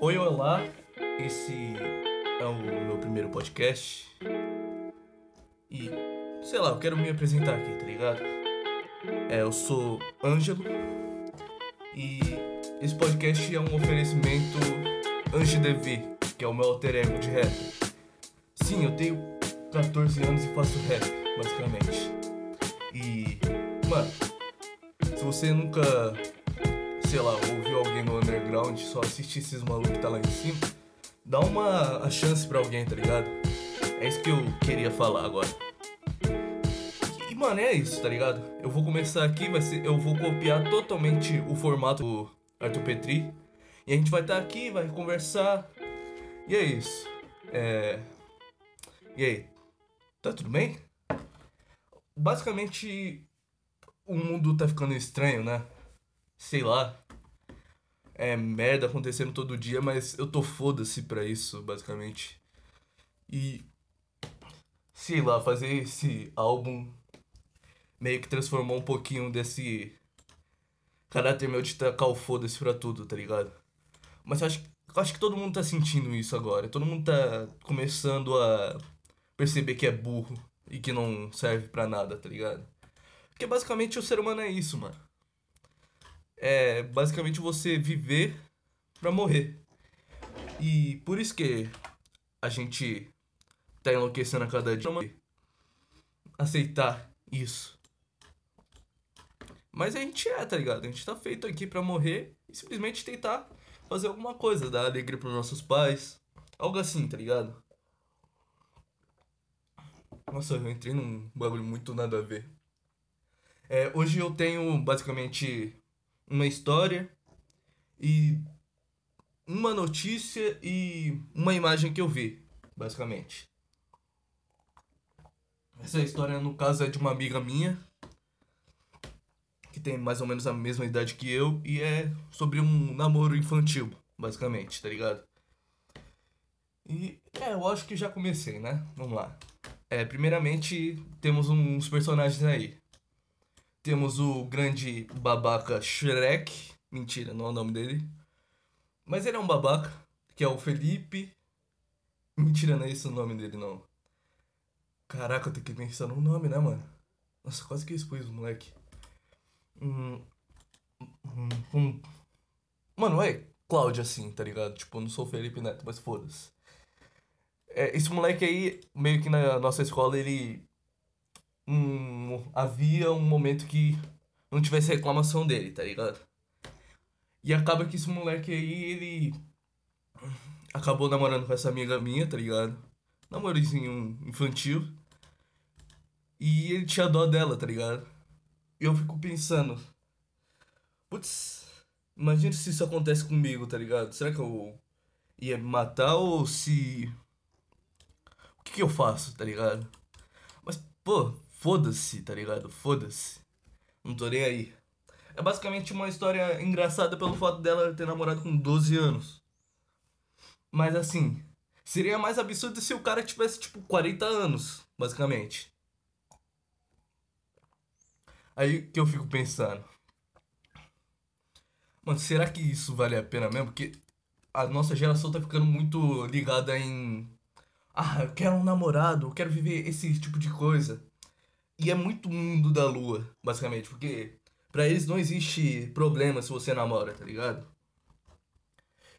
Oi, olá. Esse é o meu primeiro podcast. E, sei lá, eu quero me apresentar aqui, tá ligado? É, eu sou Ângelo. E esse podcast é um oferecimento Ange Devi, que é o meu alter ego de rap. Sim, eu tenho 14 anos e faço rap, basicamente. E, mano, se você nunca sei lá, ouviu alguém no underground, só assistir esses malucos que tá lá em cima, dá uma a chance pra alguém, tá ligado? É isso que eu queria falar agora. E, mano, é isso, tá ligado? Eu vou começar aqui, vai ser, eu vou copiar totalmente o formato do Arthur Petri. E a gente vai estar tá aqui, vai conversar. E é isso. É. E aí? Tá tudo bem? Basicamente, o mundo tá ficando estranho, né? Sei lá, é merda acontecendo todo dia, mas eu tô foda-se pra isso, basicamente. E. Sei lá, fazer esse álbum meio que transformou um pouquinho desse caráter meu de tacar o foda-se pra tudo, tá ligado? Mas eu acho, eu acho que todo mundo tá sentindo isso agora. Todo mundo tá começando a perceber que é burro e que não serve pra nada, tá ligado? Porque basicamente o ser humano é isso, mano é basicamente você viver para morrer. E por isso que a gente tá enlouquecendo a cada dia. Aceitar isso. Mas a gente é, tá ligado? A gente tá feito aqui para morrer e simplesmente tentar fazer alguma coisa, dar alegria pros nossos pais. Algo assim, tá ligado? Nossa, eu entrei num bagulho muito nada a ver. É, hoje eu tenho basicamente uma história e uma notícia e uma imagem que eu vi, basicamente. Essa história, no caso, é de uma amiga minha, que tem mais ou menos a mesma idade que eu, e é sobre um namoro infantil, basicamente, tá ligado? E é, eu acho que já comecei, né? Vamos lá. É, primeiramente, temos uns personagens aí. Temos o grande babaca Shrek. Mentira, não é o nome dele. Mas ele é um babaca, que é o Felipe. Mentira, não é esse o nome dele, não. Caraca, eu tenho que pensar no nome, né, mano? Nossa, quase que eu expus o moleque. Hum, hum, hum. Mano, é Cláudio assim, tá ligado? Tipo, eu não sou Felipe Neto, mas foda-se. É, esse moleque aí, meio que na nossa escola, ele um, havia um momento que não tivesse reclamação dele, tá ligado? E acaba que esse moleque aí, ele acabou namorando com essa amiga minha, tá ligado? Namorozinho infantil. E ele tinha dó dela, tá ligado? E eu fico pensando, putz, imagina se isso acontece comigo, tá ligado? Será que eu ia me matar ou se. O que, que eu faço, tá ligado? Mas, pô, Foda-se, tá ligado? Foda-se. Não tô nem aí. É basicamente uma história engraçada pelo fato dela ter namorado com 12 anos. Mas assim, seria mais absurdo se o cara tivesse tipo 40 anos, basicamente. Aí que eu fico pensando. Mano, será que isso vale a pena mesmo? Porque a nossa geração tá ficando muito ligada em. Ah, eu quero um namorado, eu quero viver esse tipo de coisa. E é muito mundo da lua, basicamente, porque para eles não existe problema se você namora, tá ligado?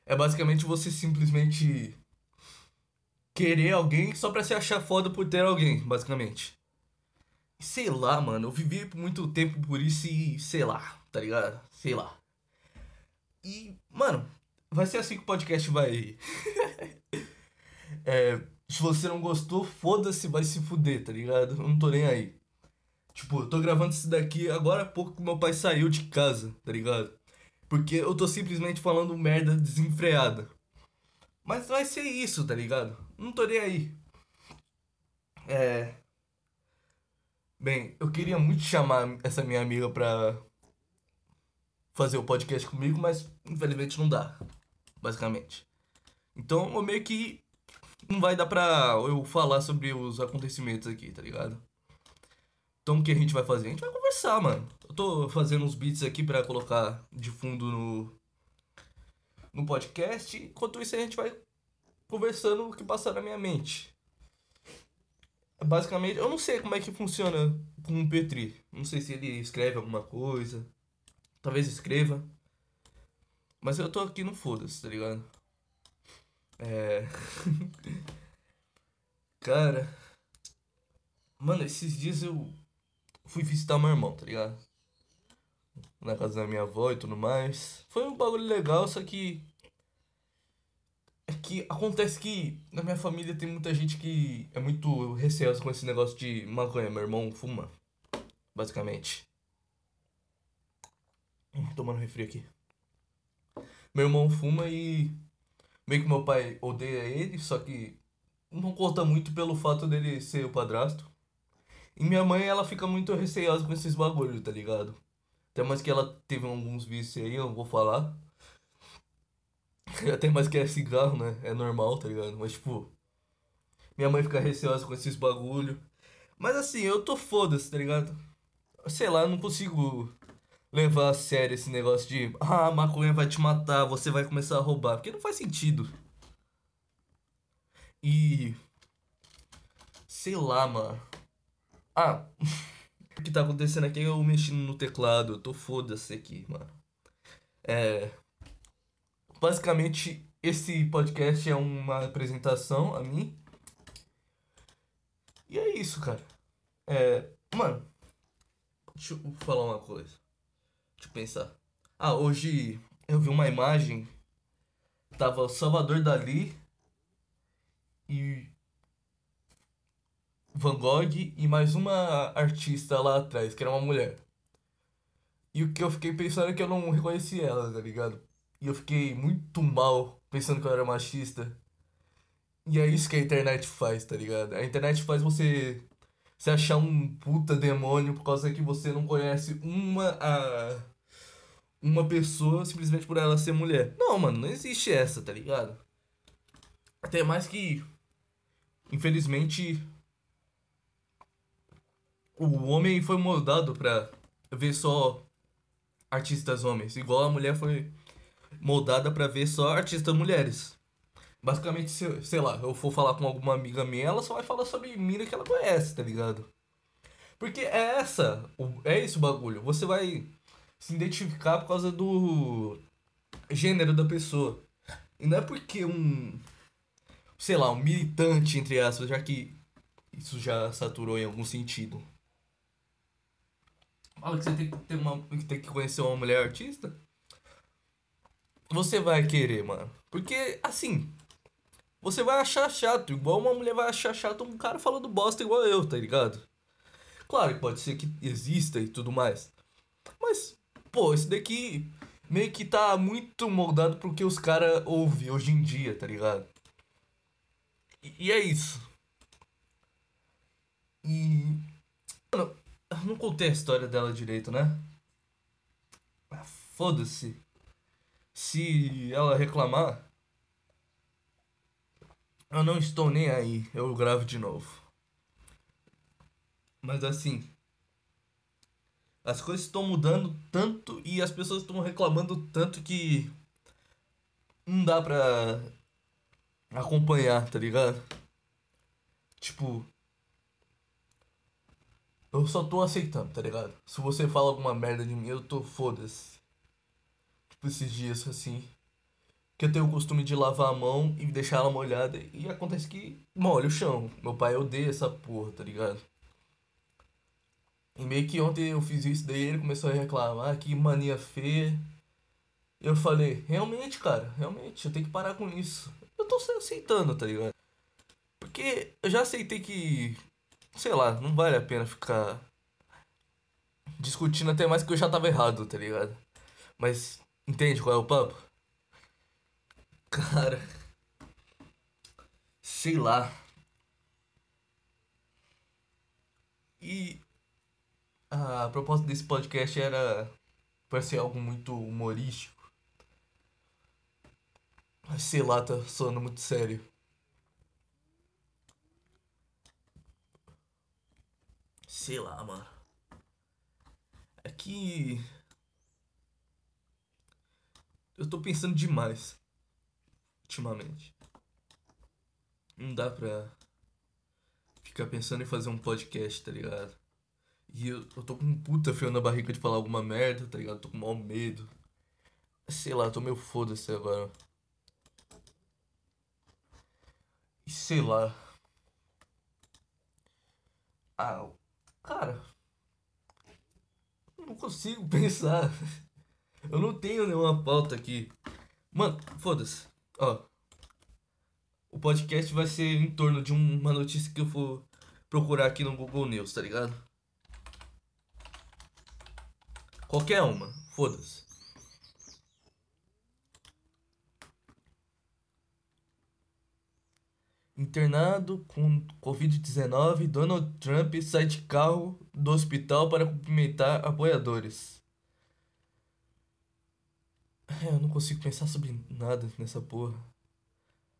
É basicamente você simplesmente querer alguém só pra se achar foda por ter alguém, basicamente. Sei lá, mano, eu vivi por muito tempo por isso e sei lá, tá ligado? Sei lá. E, mano, vai ser assim que o podcast vai. é, se você não gostou, foda-se, vai se fuder, tá ligado? Eu não tô nem aí. Tipo, eu tô gravando isso daqui agora há pouco que meu pai saiu de casa, tá ligado? Porque eu tô simplesmente falando merda desenfreada. Mas vai ser isso, tá ligado? Não tô nem aí. É. Bem, eu queria muito chamar essa minha amiga pra fazer o podcast comigo, mas infelizmente não dá. Basicamente. Então eu meio que não vai dar pra eu falar sobre os acontecimentos aqui, tá ligado? Então o que a gente vai fazer? A gente vai conversar, mano. Eu tô fazendo uns beats aqui para colocar de fundo no no podcast. Enquanto isso, a gente vai conversando o que passa na minha mente. Basicamente, eu não sei como é que funciona com o Petri. Não sei se ele escreve alguma coisa. Talvez escreva. Mas eu tô aqui no foda-se, tá ligado? É. Cara. Mano, esses dias eu fui visitar meu irmão, tá ligado? Na casa da minha avó e tudo mais. Foi um bagulho legal, só que. É que acontece que na minha família tem muita gente que é muito receosa com esse negócio de maconha. Meu irmão fuma, basicamente. Tomando refri aqui. Meu irmão fuma e. Meio que meu pai odeia ele, só que não conta muito pelo fato dele ser o padrasto. E minha mãe, ela fica muito receosa com esses bagulhos, tá ligado? Até mais que ela teve alguns vícios aí, eu não vou falar. Até mais que é cigarro, né? É normal, tá ligado? Mas, tipo, minha mãe fica receosa com esses bagulho. Mas assim, eu tô foda-se, tá ligado? Sei lá, eu não consigo levar a sério esse negócio de ah, maconha vai te matar, você vai começar a roubar. Porque não faz sentido. E. Sei lá, mano. Ah, o que tá acontecendo aqui é eu mexendo no teclado. Eu tô foda-se aqui, mano. É. Basicamente, esse podcast é uma apresentação a mim. E é isso, cara. É. Mano. Deixa eu falar uma coisa. Deixa eu pensar. Ah, hoje eu vi uma imagem. Tava Salvador Dali e Van Gogh e mais uma artista lá atrás, que era uma mulher. E o que eu fiquei pensando é que eu não reconheci ela, tá ligado? E eu fiquei muito mal pensando que eu era machista. E é isso que a internet faz, tá ligado? A internet faz você se achar um puta demônio por causa que você não conhece uma a uma pessoa simplesmente por ela ser mulher. Não, mano, não existe essa, tá ligado? Até mais que infelizmente o homem foi moldado pra ver só artistas homens, igual a mulher foi moldada pra ver só artistas mulheres. Basicamente, se, sei lá, eu for falar com alguma amiga minha, ela só vai falar sobre mina que ela conhece, tá ligado? Porque é essa, é esse o bagulho. Você vai se identificar por causa do gênero da pessoa. E não é porque um, sei lá, um militante, entre aspas, já que isso já saturou em algum sentido. Fala que você tem que, ter uma, tem que conhecer uma mulher artista. Você vai querer, mano. Porque, assim, você vai achar chato, igual uma mulher vai achar chato um cara falando bosta igual eu, tá ligado? Claro que pode ser que exista e tudo mais. Mas, pô, esse daqui meio que tá muito moldado pro que os caras ouvem hoje em dia, tá ligado? E, e é isso. E. Não contei a história dela direito, né? Ah, Foda-se. Se ela reclamar, eu não estou nem aí. Eu gravo de novo. Mas assim. As coisas estão mudando tanto e as pessoas estão reclamando tanto que. Não dá pra acompanhar, tá ligado? Tipo. Eu só tô aceitando, tá ligado? Se você fala alguma merda de mim, eu tô foda-se. Tipo, esses dias assim. Que eu tenho o costume de lavar a mão e deixar ela molhada. E acontece que molha o chão. Meu pai odeia essa porra, tá ligado? E meio que ontem eu fiz isso, daí ele começou a reclamar, que mania feia. Eu falei, realmente, cara, realmente, eu tenho que parar com isso. Eu tô aceitando, tá ligado? Porque eu já aceitei que, sei lá, não vale a pena ficar discutindo até mais que eu já tava errado, tá ligado? Mas entende qual é o papo? Cara, sei lá. E a proposta desse podcast era para ser algo muito humorístico. Mas sei lá, tá soando muito sério. Sei lá, mano. É que. Eu tô pensando demais. ultimamente. Não dá pra ficar pensando em fazer um podcast, tá ligado? E eu, eu tô com um puta frio na barriga de falar alguma merda, tá ligado? Tô com mau medo. Sei lá, tô meio foda-se agora. E sei lá. Ah, cara. Não consigo pensar. Eu não tenho nenhuma pauta aqui. Mano, foda-se. Ó. O podcast vai ser em torno de uma notícia que eu for procurar aqui no Google News, tá ligado? Qualquer uma, foda-se. Internado com Covid-19, Donald Trump sai de carro do hospital para cumprimentar apoiadores. É, eu não consigo pensar sobre nada nessa porra.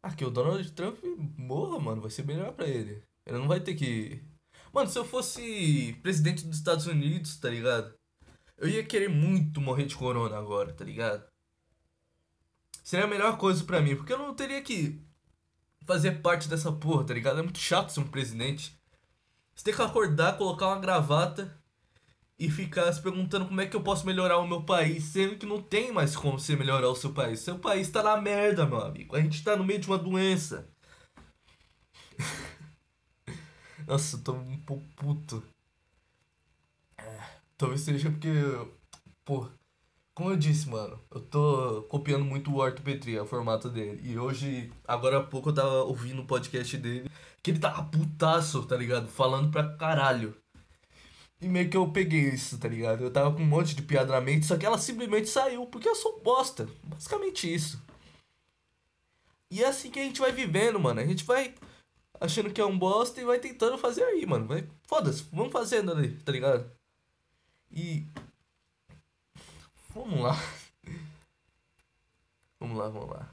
Ah, que o Donald Trump morra, mano, vai ser melhor pra ele. Ele não vai ter que. Mano, se eu fosse presidente dos Estados Unidos, tá ligado? Eu ia querer muito morrer de corona agora, tá ligado? Seria a melhor coisa pra mim, porque eu não teria que fazer parte dessa porra, tá ligado? É muito chato ser um presidente. Você tem que acordar, colocar uma gravata e ficar se perguntando como é que eu posso melhorar o meu país, sendo que não tem mais como você melhorar o seu país. Seu país tá na merda, meu amigo. A gente tá no meio de uma doença. Nossa, eu tô um pouco puto. Talvez seja porque, pô, como eu disse, mano, eu tô copiando muito o Arthur Petri, o formato dele. E hoje, agora há pouco eu tava ouvindo o podcast dele, que ele tava putaço, tá ligado? Falando pra caralho. E meio que eu peguei isso, tá ligado? Eu tava com um monte de piada na mente, só que ela simplesmente saiu, porque eu sou bosta. Basicamente isso. E é assim que a gente vai vivendo, mano. A gente vai achando que é um bosta e vai tentando fazer aí, mano. Vai, foda-se, vamos fazendo ali, tá ligado? E. Vamos lá. Vamos lá, vamos lá.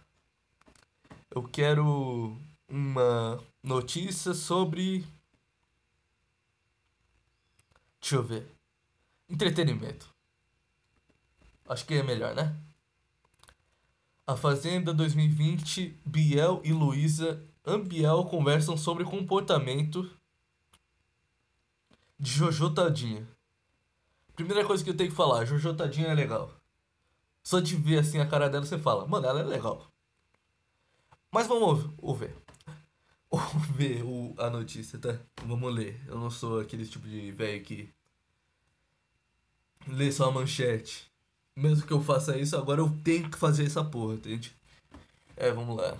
Eu quero uma notícia sobre. Deixa eu ver. Entretenimento. Acho que é melhor, né? A Fazenda 2020, Biel e Luísa Ambiel conversam sobre comportamento de Jojo Tadinha. Primeira coisa que eu tenho que falar, Jojo Tadinha é legal. Só de ver assim a cara dela, você fala, mano, ela é legal. Mas vamos ouvir. Ouvir o, a notícia, tá? Vamos ler. Eu não sou aquele tipo de velho que lê só a manchete. Mesmo que eu faça isso, agora eu tenho que fazer essa porra, entende? É, vamos lá.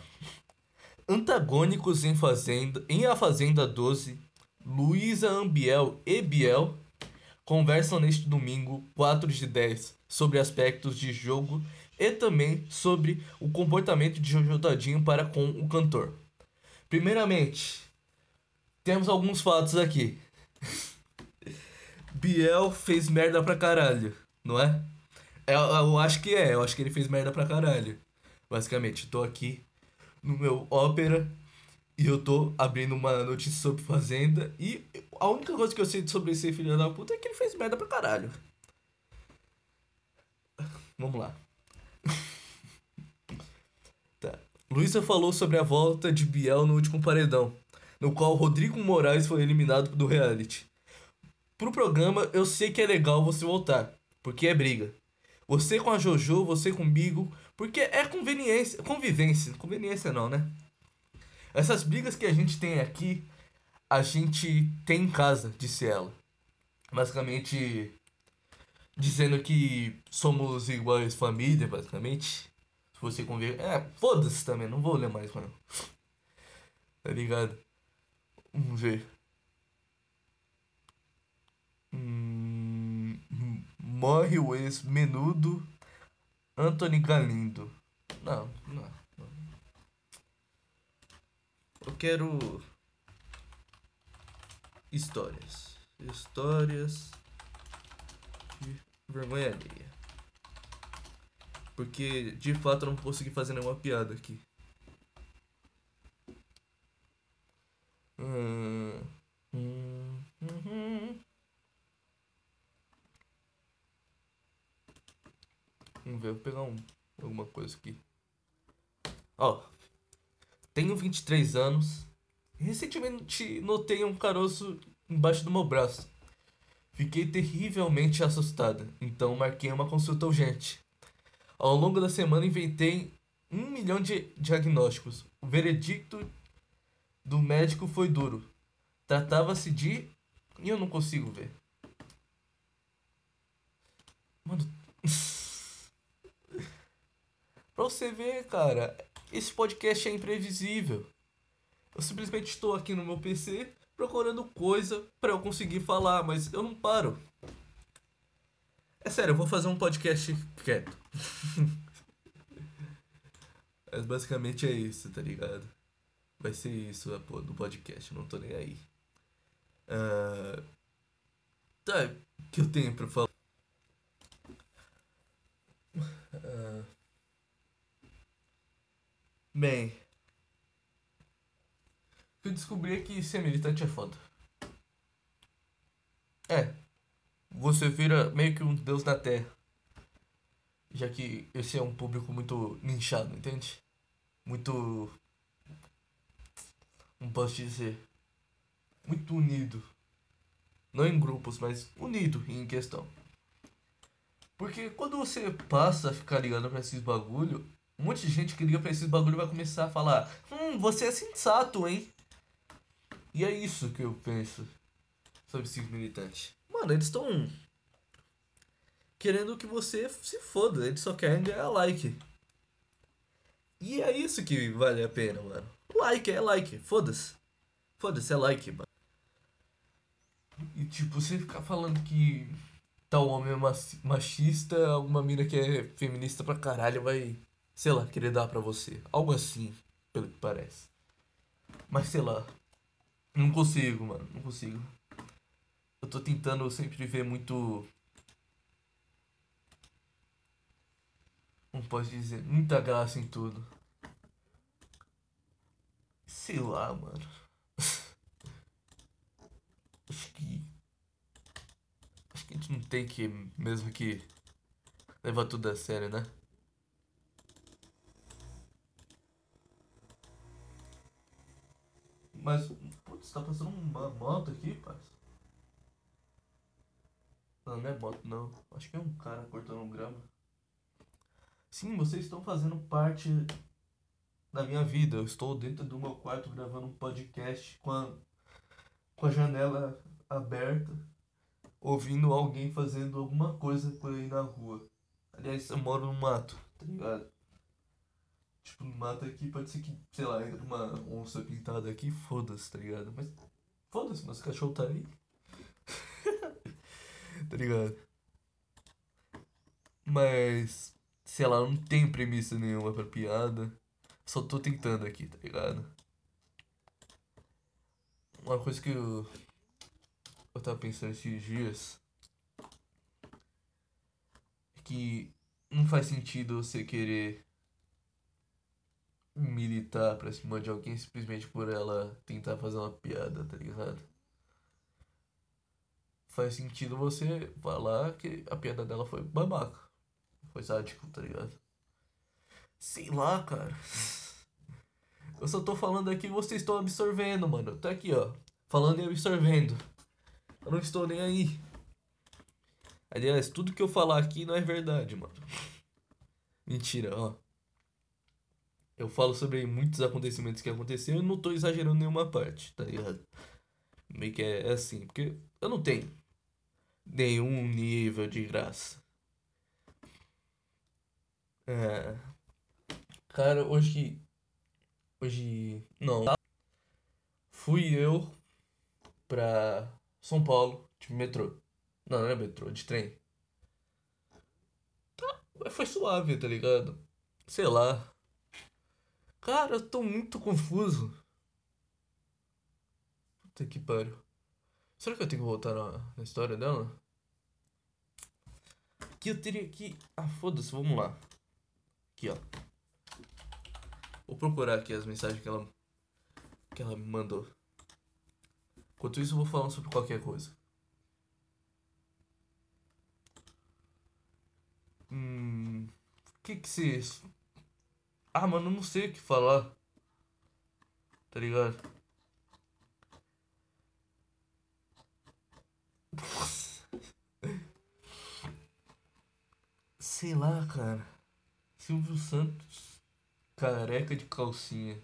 Antagônicos em Fazenda, em A Fazenda 12, Luísa Ambiel e Biel conversam neste domingo, 4 de 10, sobre aspectos de jogo e também sobre o comportamento de Jojo Tadinho para com o cantor. Primeiramente, temos alguns fatos aqui. Biel fez merda pra caralho, não é? Eu, eu acho que é, eu acho que ele fez merda pra caralho. Basicamente, tô aqui no meu ópera e eu tô abrindo uma notícia sobre Fazenda. E a única coisa que eu sei sobre esse filho da puta é que ele fez merda pra caralho. Vamos lá. tá. Luísa falou sobre a volta de Biel no último paredão, no qual Rodrigo Moraes foi eliminado do reality. Pro programa, eu sei que é legal você voltar, porque é briga. Você com a Jojo, você comigo, porque é conveniência, convivência. Conveniência não, né? Essas brigas que a gente tem aqui, a gente tem em casa, disse ela. Basicamente dizendo que somos iguais família, basicamente. Se você conviver. É, foda-se também, não vou ler mais, mano. Tá ligado? Vamos ver. Hum, morre o ex-menudo Anthony Galindo. Não, não. Eu quero histórias. Histórias de vergonha alheia. Porque de fato eu não consegui fazer nenhuma piada aqui. Hum, hum, Vamos ver, vou pegar um, alguma coisa aqui. Ó, Tenho 23 anos. Recentemente notei um caroço embaixo do meu braço. Fiquei terrivelmente assustada, então marquei uma consulta urgente. Ao longo da semana inventei um milhão de diagnósticos. O veredicto do médico foi duro. Tratava-se de. E eu não consigo ver. Mano. pra você ver, cara, esse podcast é imprevisível. Eu simplesmente estou aqui no meu PC procurando coisa para eu conseguir falar, mas eu não paro. É sério, eu vou fazer um podcast quieto. mas basicamente é isso, tá ligado? Vai ser isso do podcast, não tô nem aí. Uh... Tá, o que eu tenho pra falar? Uh... Bem, eu descobri que ser militante é foda. É. Você vira meio que um deus na terra. Já que esse é um público muito nichado, entende? Muito. Não posso dizer. Muito unido. Não em grupos, mas unido em questão. Porque quando você passa a ficar ligando pra esses bagulho, um monte de gente que liga pra esses bagulho vai começar a falar: Hum, você é sensato, hein? E é isso que eu penso sobre esses militantes. Mano, eles estão querendo que você se foda, eles só querem ganhar like. E é isso que vale a pena, mano. Like é like, foda-se. Foda-se, é like, mano. E tipo, você ficar falando que tal homem é machista, alguma mina que é feminista pra caralho vai, sei lá, querer dar pra você. Algo assim, pelo que parece. Mas sei lá, não consigo, mano. Não consigo. Eu tô tentando sempre ver muito. Não posso dizer. Muita graça em tudo. Sei lá, mano. Acho que. Acho que a gente não tem que. Mesmo que. Levar tudo a sério, né? Mas Putz, tá passando uma moto aqui, parça. Não, não é moto não. Acho que é um cara cortando um grama. Sim, vocês estão fazendo parte da minha vida. Eu estou dentro do meu quarto gravando um podcast com a, com a janela aberta, ouvindo alguém fazendo alguma coisa por aí na rua. Aliás, eu moro no mato, tá ligado? Tipo, mata aqui, pode ser que, sei lá, entra uma onça pintada aqui, foda-se, tá ligado? Mas foda-se, nosso cachorro tá aí. tá ligado? Mas, sei lá, não tem premissa nenhuma pra piada. Só tô tentando aqui, tá ligado? Uma coisa que eu. Eu tava pensando esses dias. É que não faz sentido você querer militar pra cima de alguém simplesmente por ela tentar fazer uma piada, tá ligado? Faz sentido você falar que a piada dela foi babaca. Foi sádico, tá ligado? Sei lá, cara. Eu só tô falando aqui vocês estão absorvendo, mano. Tá aqui, ó. Falando e absorvendo. Eu não estou nem aí. Aliás, tudo que eu falar aqui não é verdade, mano. Mentira, ó eu falo sobre muitos acontecimentos que aconteceram e não tô exagerando nenhuma parte, tá ligado? Meio que é, é assim, porque eu não tenho nenhum nível de graça. É. Cara, hoje. Hoje. Não. Fui eu pra São Paulo, de metrô. Não, não é metrô, de trem. Tá, foi suave, tá ligado? Sei lá. Cara, eu tô muito confuso. Puta que pariu. Será que eu tenho que voltar na, na história dela? Que eu teria que. Ah, foda-se, vamos lá. Aqui, ó. Vou procurar aqui as mensagens que ela. que ela me mandou. Enquanto isso, eu vou falando sobre qualquer coisa. Hum. O que que se. Ah, mano, não sei o que falar. tá ligado? Sei lá, cara. Silvio Santos, careca de calcinha.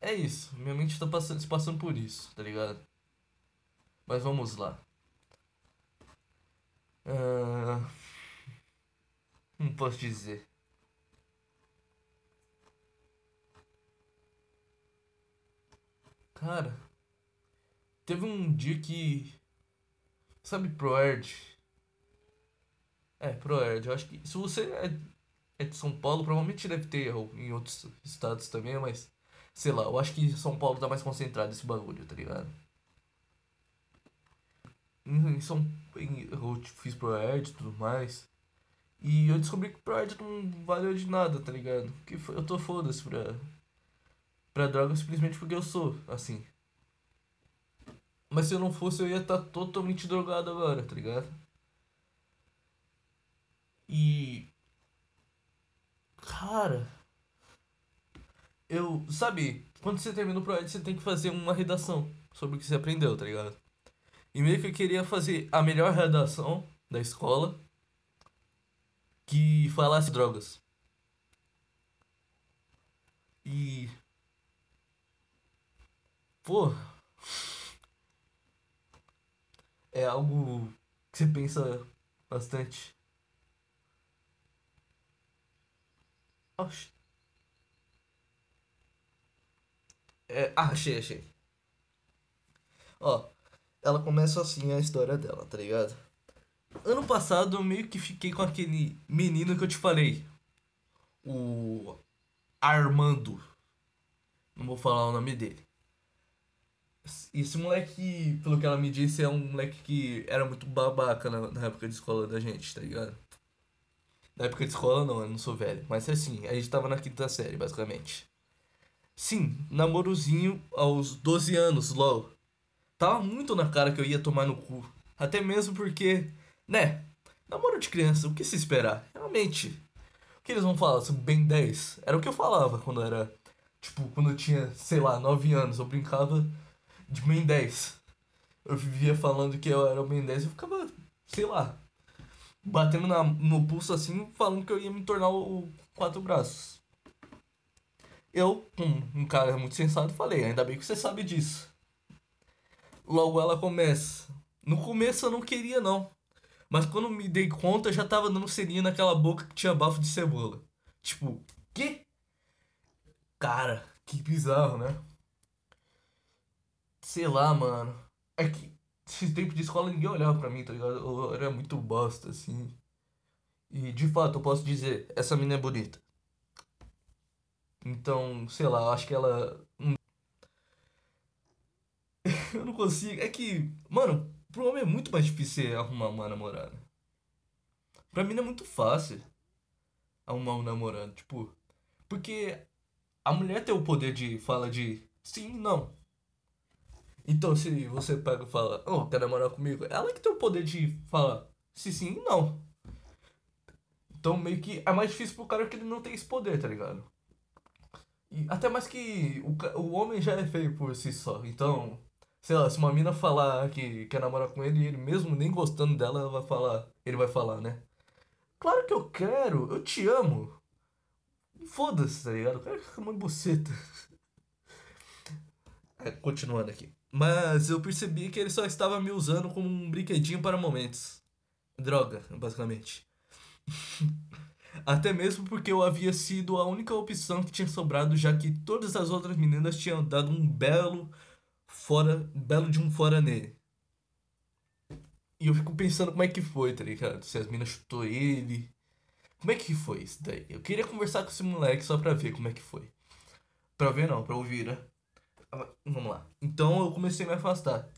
É isso, minha mente tá passando, se passando por isso, tá ligado? Mas vamos lá. Uh... Não posso dizer. Cara, teve um dia que. Sabe Proerd? É, Proerd. Eu acho que. Se você é, é de São Paulo, provavelmente deve ter em outros estados também, mas. Sei lá, eu acho que São Paulo tá mais concentrado esse bagulho, tá ligado? Em São. Em, eu fiz Proerd e tudo mais. E eu descobri que Proerd não valeu de nada, tá ligado? Que eu tô foda-se pra pra droga simplesmente porque eu sou assim. Mas se eu não fosse, eu ia estar tá totalmente drogado agora, tá ligado? E. Cara. Eu. Sabe, quando você termina o projeto, você tem que fazer uma redação sobre o que você aprendeu, tá ligado? E meio que eu queria fazer a melhor redação da escola que falasse drogas. E Pô. É algo que você pensa bastante. Oxi. É, ah, achei, achei. Ó, ela começa assim a história dela, tá ligado? Ano passado eu meio que fiquei com aquele menino que eu te falei. O Armando. Não vou falar o nome dele. Esse moleque, pelo que ela me disse, é um moleque que era muito babaca na, na época de escola da gente, tá ligado? Na época de escola não, eu não sou velho. Mas assim, a gente tava na quinta série, basicamente. Sim, namorozinho aos 12 anos, lol. Tava muito na cara que eu ia tomar no cu. Até mesmo porque, né? Namoro de criança, o que se esperar? Realmente. O que eles vão falar sobre Ben 10? Era o que eu falava quando era. Tipo, quando eu tinha, sei lá, 9 anos. Eu brincava de Ben 10. Eu vivia falando que eu era o Ben 10 e eu ficava, sei lá, batendo na, no pulso assim, falando que eu ia me tornar o Quatro Braços. Eu, um, um cara muito sensato, falei, ainda bem que você sabe disso. Logo ela começa. No começo eu não queria não. Mas quando me dei conta, já tava dando serinha naquela boca que tinha bafo de cebola. Tipo, que? Cara, que bizarro, né? Sei lá, mano. É que esse tempo de escola ninguém olhava pra mim, tá ligado? Eu era muito bosta, assim. E de fato, eu posso dizer, essa mina é bonita. Então, sei lá, eu acho que ela. eu não consigo. É que, mano, pro homem é muito mais difícil arrumar uma namorada. Pra mim é muito fácil arrumar um namorado. Tipo, porque a mulher tem o poder de fala de sim, não. Então, se você pega e fala, oh, quer namorar comigo? Ela que tem o poder de falar se sim não. Então, meio que é mais difícil pro cara que ele não tem esse poder, tá ligado? E até mais que o, o homem já é feio por si só. Então, sei lá, se uma mina falar que quer namorar com ele, ele mesmo nem gostando dela, ela vai falar, ele vai falar, né? Claro que eu quero, eu te amo. Foda-se, tá ligado? Eu quero ficar uma buceta. É, continuando aqui. Mas eu percebi que ele só estava me usando como um brinquedinho para momentos. Droga, basicamente. Até mesmo porque eu havia sido a única opção que tinha sobrado, já que todas as outras meninas tinham dado um belo fora, belo de um fora nele. E eu fico pensando como é que foi, tá ligado? Se as meninas chutou ele. Como é que foi isso daí? Eu queria conversar com esse moleque só pra ver como é que foi. Pra ver não, pra ouvir, né? Vamos lá. Então eu comecei a me afastar.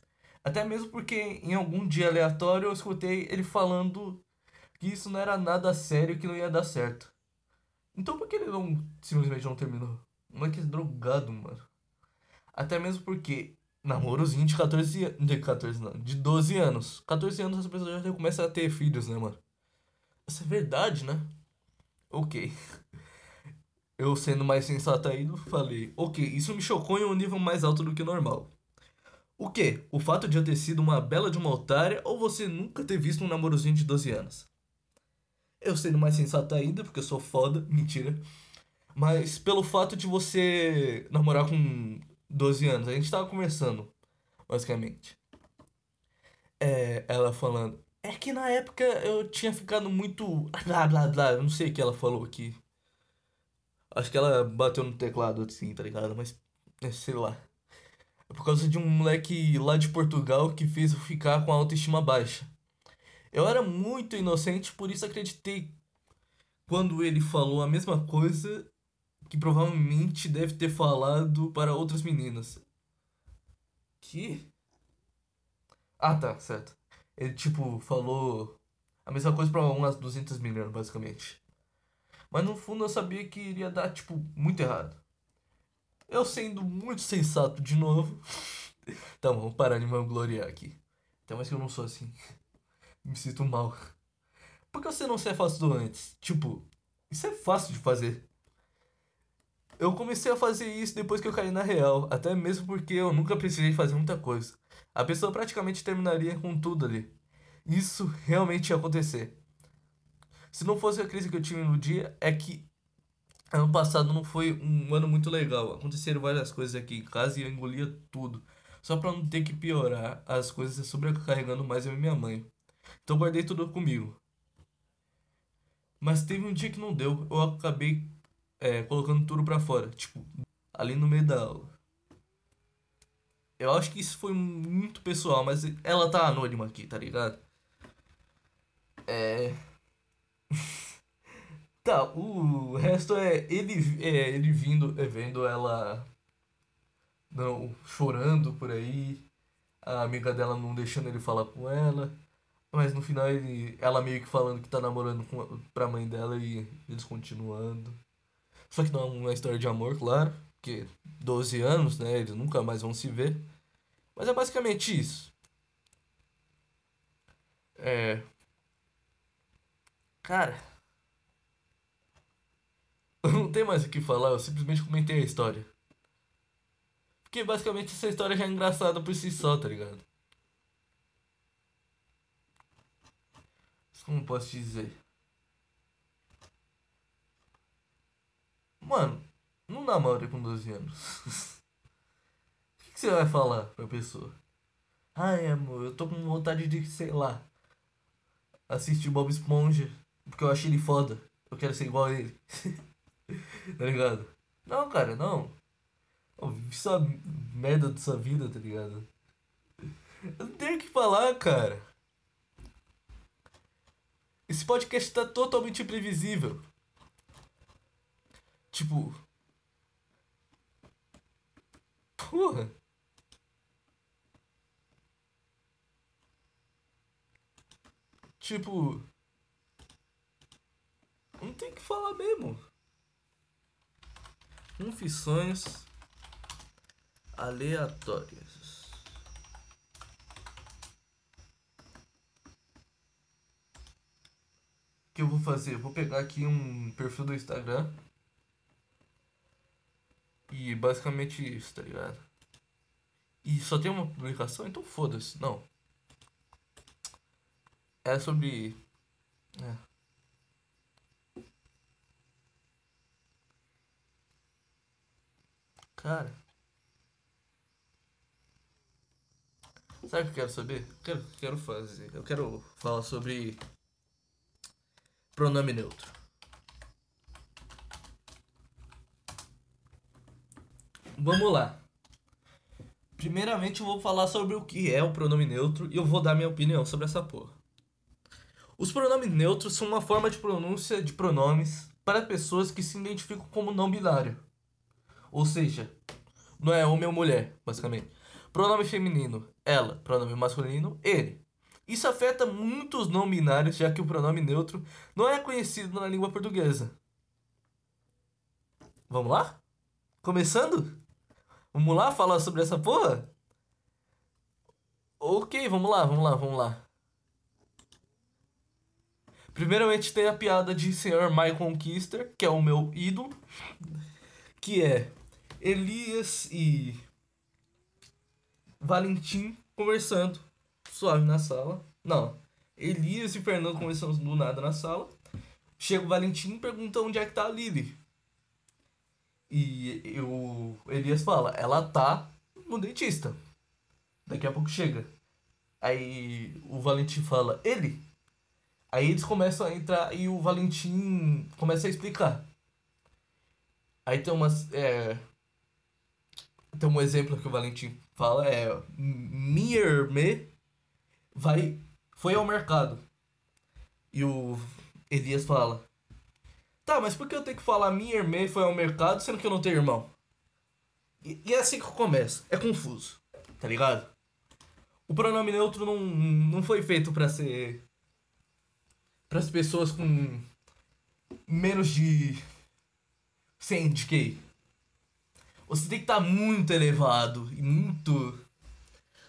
Até mesmo porque em algum dia aleatório eu escutei ele falando que isso não era nada sério que não ia dar certo. Então por que ele não simplesmente não terminou? Moleque é drogado, mano. Até mesmo porque namorozinho de 14 anos. De 14 não, de 12 anos. 14 anos as pessoas já começam a ter filhos, né, mano? Isso é verdade, né? Ok. Eu sendo mais sensato ainda, falei, ok, isso me chocou em um nível mais alto do que normal. O que? O fato de eu ter sido uma bela de uma otária ou você nunca ter visto um namorozinho de 12 anos? Eu sendo mais sensato ainda, porque eu sou foda, mentira. Mas pelo fato de você namorar com 12 anos, a gente tava conversando, basicamente. É, ela falando, é que na época eu tinha ficado muito. Blá blá blá, eu não sei o que ela falou aqui. Acho que ela bateu no teclado assim, tá ligado? Mas, é, sei lá. É por causa de um moleque lá de Portugal que fez eu ficar com a autoestima baixa. Eu era muito inocente, por isso acreditei quando ele falou a mesma coisa que provavelmente deve ter falado para outras meninas. Que? Ah, tá, certo. Ele, tipo, falou a mesma coisa pra umas 200 meninas, basicamente. Mas no fundo eu sabia que iria dar, tipo, muito errado. Eu sendo muito sensato de novo. tá, vamos parar de me gloriar aqui. Até mais que eu não sou assim. Me sinto mal. Por que você não se afastou antes? Tipo, isso é fácil de fazer. Eu comecei a fazer isso depois que eu caí na real, até mesmo porque eu nunca precisei fazer muita coisa. A pessoa praticamente terminaria com tudo ali. Isso realmente ia acontecer. Se não fosse a crise que eu tive no dia, é que ano passado não foi um ano muito legal. Aconteceram várias coisas aqui em casa e eu engolia tudo. Só pra não ter que piorar as coisas sobrecarregando mais eu e minha mãe. Então guardei tudo comigo. Mas teve um dia que não deu. Eu acabei é, colocando tudo pra fora. Tipo, ali no meio da aula. Eu acho que isso foi muito pessoal, mas ela tá anônima aqui, tá ligado? É. tá, o resto é ele, é, ele vindo, é, vendo ela não chorando por aí, a amiga dela não deixando ele falar com ela. Mas no final ele, ela meio que falando que tá namorando com, pra mãe dela e eles continuando. Só que não é uma história de amor, claro. Porque 12 anos, né? Eles nunca mais vão se ver. Mas é basicamente isso. É. Cara. Não tem mais o que falar, eu simplesmente comentei a história. Porque basicamente essa história já é engraçada por si só, tá ligado? Como posso dizer? Mano, não namora com 12 anos. o que, que, você vai falar pra pessoa? Ai, amor, eu tô com vontade de, sei lá, assistir Bob Esponja, porque eu achei ele foda. Eu quero ser igual a ele. tá ligado? Não, cara, não. Vive sua merda da sua vida, tá ligado? Eu não tenho o que falar, cara. Esse podcast tá totalmente imprevisível. Tipo. Porra. Tipo. Não tem que falar mesmo. Confissões aleatórias. O que eu vou fazer? Eu vou pegar aqui um perfil do Instagram. E basicamente isso, tá ligado? E só tem uma publicação, então foda-se. Não. É sobre. É. Cara. Sabe o que eu quero saber? Quero, quero fazer. Eu quero falar sobre pronome neutro. Vamos lá. Primeiramente eu vou falar sobre o que é o pronome neutro e eu vou dar minha opinião sobre essa porra. Os pronomes neutros são uma forma de pronúncia de pronomes para pessoas que se identificam como não binário. Ou seja, não é homem ou mulher, basicamente. Pronome feminino, ela. Pronome masculino, ele. Isso afeta muitos não binários, já que o pronome neutro não é conhecido na língua portuguesa. Vamos lá? Começando? Vamos lá falar sobre essa porra? Ok, vamos lá, vamos lá, vamos lá. Primeiramente tem a piada de Sr. Michael Kister, que é o meu ídolo, que é Elias e Valentim conversando suave na sala. Não, Elias e Fernando conversando do nada na sala. Chega o Valentim e pergunta onde é que tá a Lily. E o Elias fala, ela tá no dentista. Daqui a pouco chega. Aí o Valentim fala, ele? Aí eles começam a entrar e o Valentim começa a explicar. Aí tem umas. É, tem um exemplo que o Valentim fala, é. Minha irmã vai, foi ao mercado. E o Elias fala. Tá, mas por que eu tenho que falar minha irmã foi ao mercado sendo que eu não tenho irmão? E, e é assim que começa. É confuso. Tá ligado? O pronome neutro não, não foi feito para ser. para as pessoas com menos de 100 de QI. Você tem que estar tá muito elevado e muito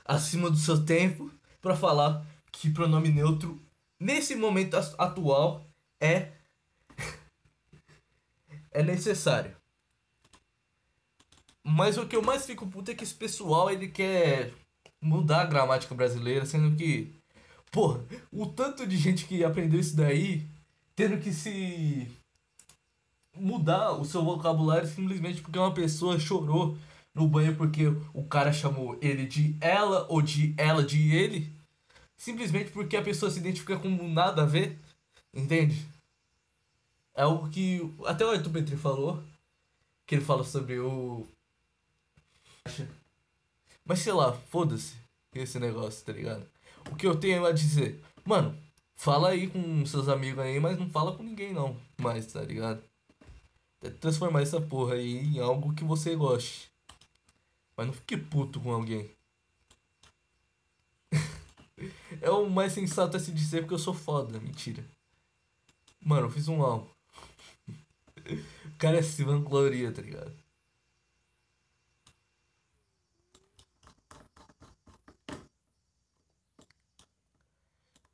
acima do seu tempo para falar que pronome neutro nesse momento atual é é necessário. Mas o que eu mais fico puto é que esse pessoal ele quer mudar a gramática brasileira, sendo que, pô, o tanto de gente que aprendeu isso daí tendo que se mudar o seu vocabulário simplesmente porque uma pessoa chorou no banho porque o cara chamou ele de ela ou de ela de ele, simplesmente porque a pessoa se identifica com nada a ver, entende? É algo que até o Arthur Petri falou, que ele fala sobre o. Mas sei lá, foda-se esse negócio, tá ligado? O que eu tenho a dizer, mano, fala aí com seus amigos aí, mas não fala com ninguém não, mais, tá ligado? Transformar essa porra aí em algo que você goste. Mas não fique puto com alguém. é o mais sensato a se dizer porque eu sou foda, mentira. Mano, eu fiz um álbum. o cara é se vangloria, tá ligado?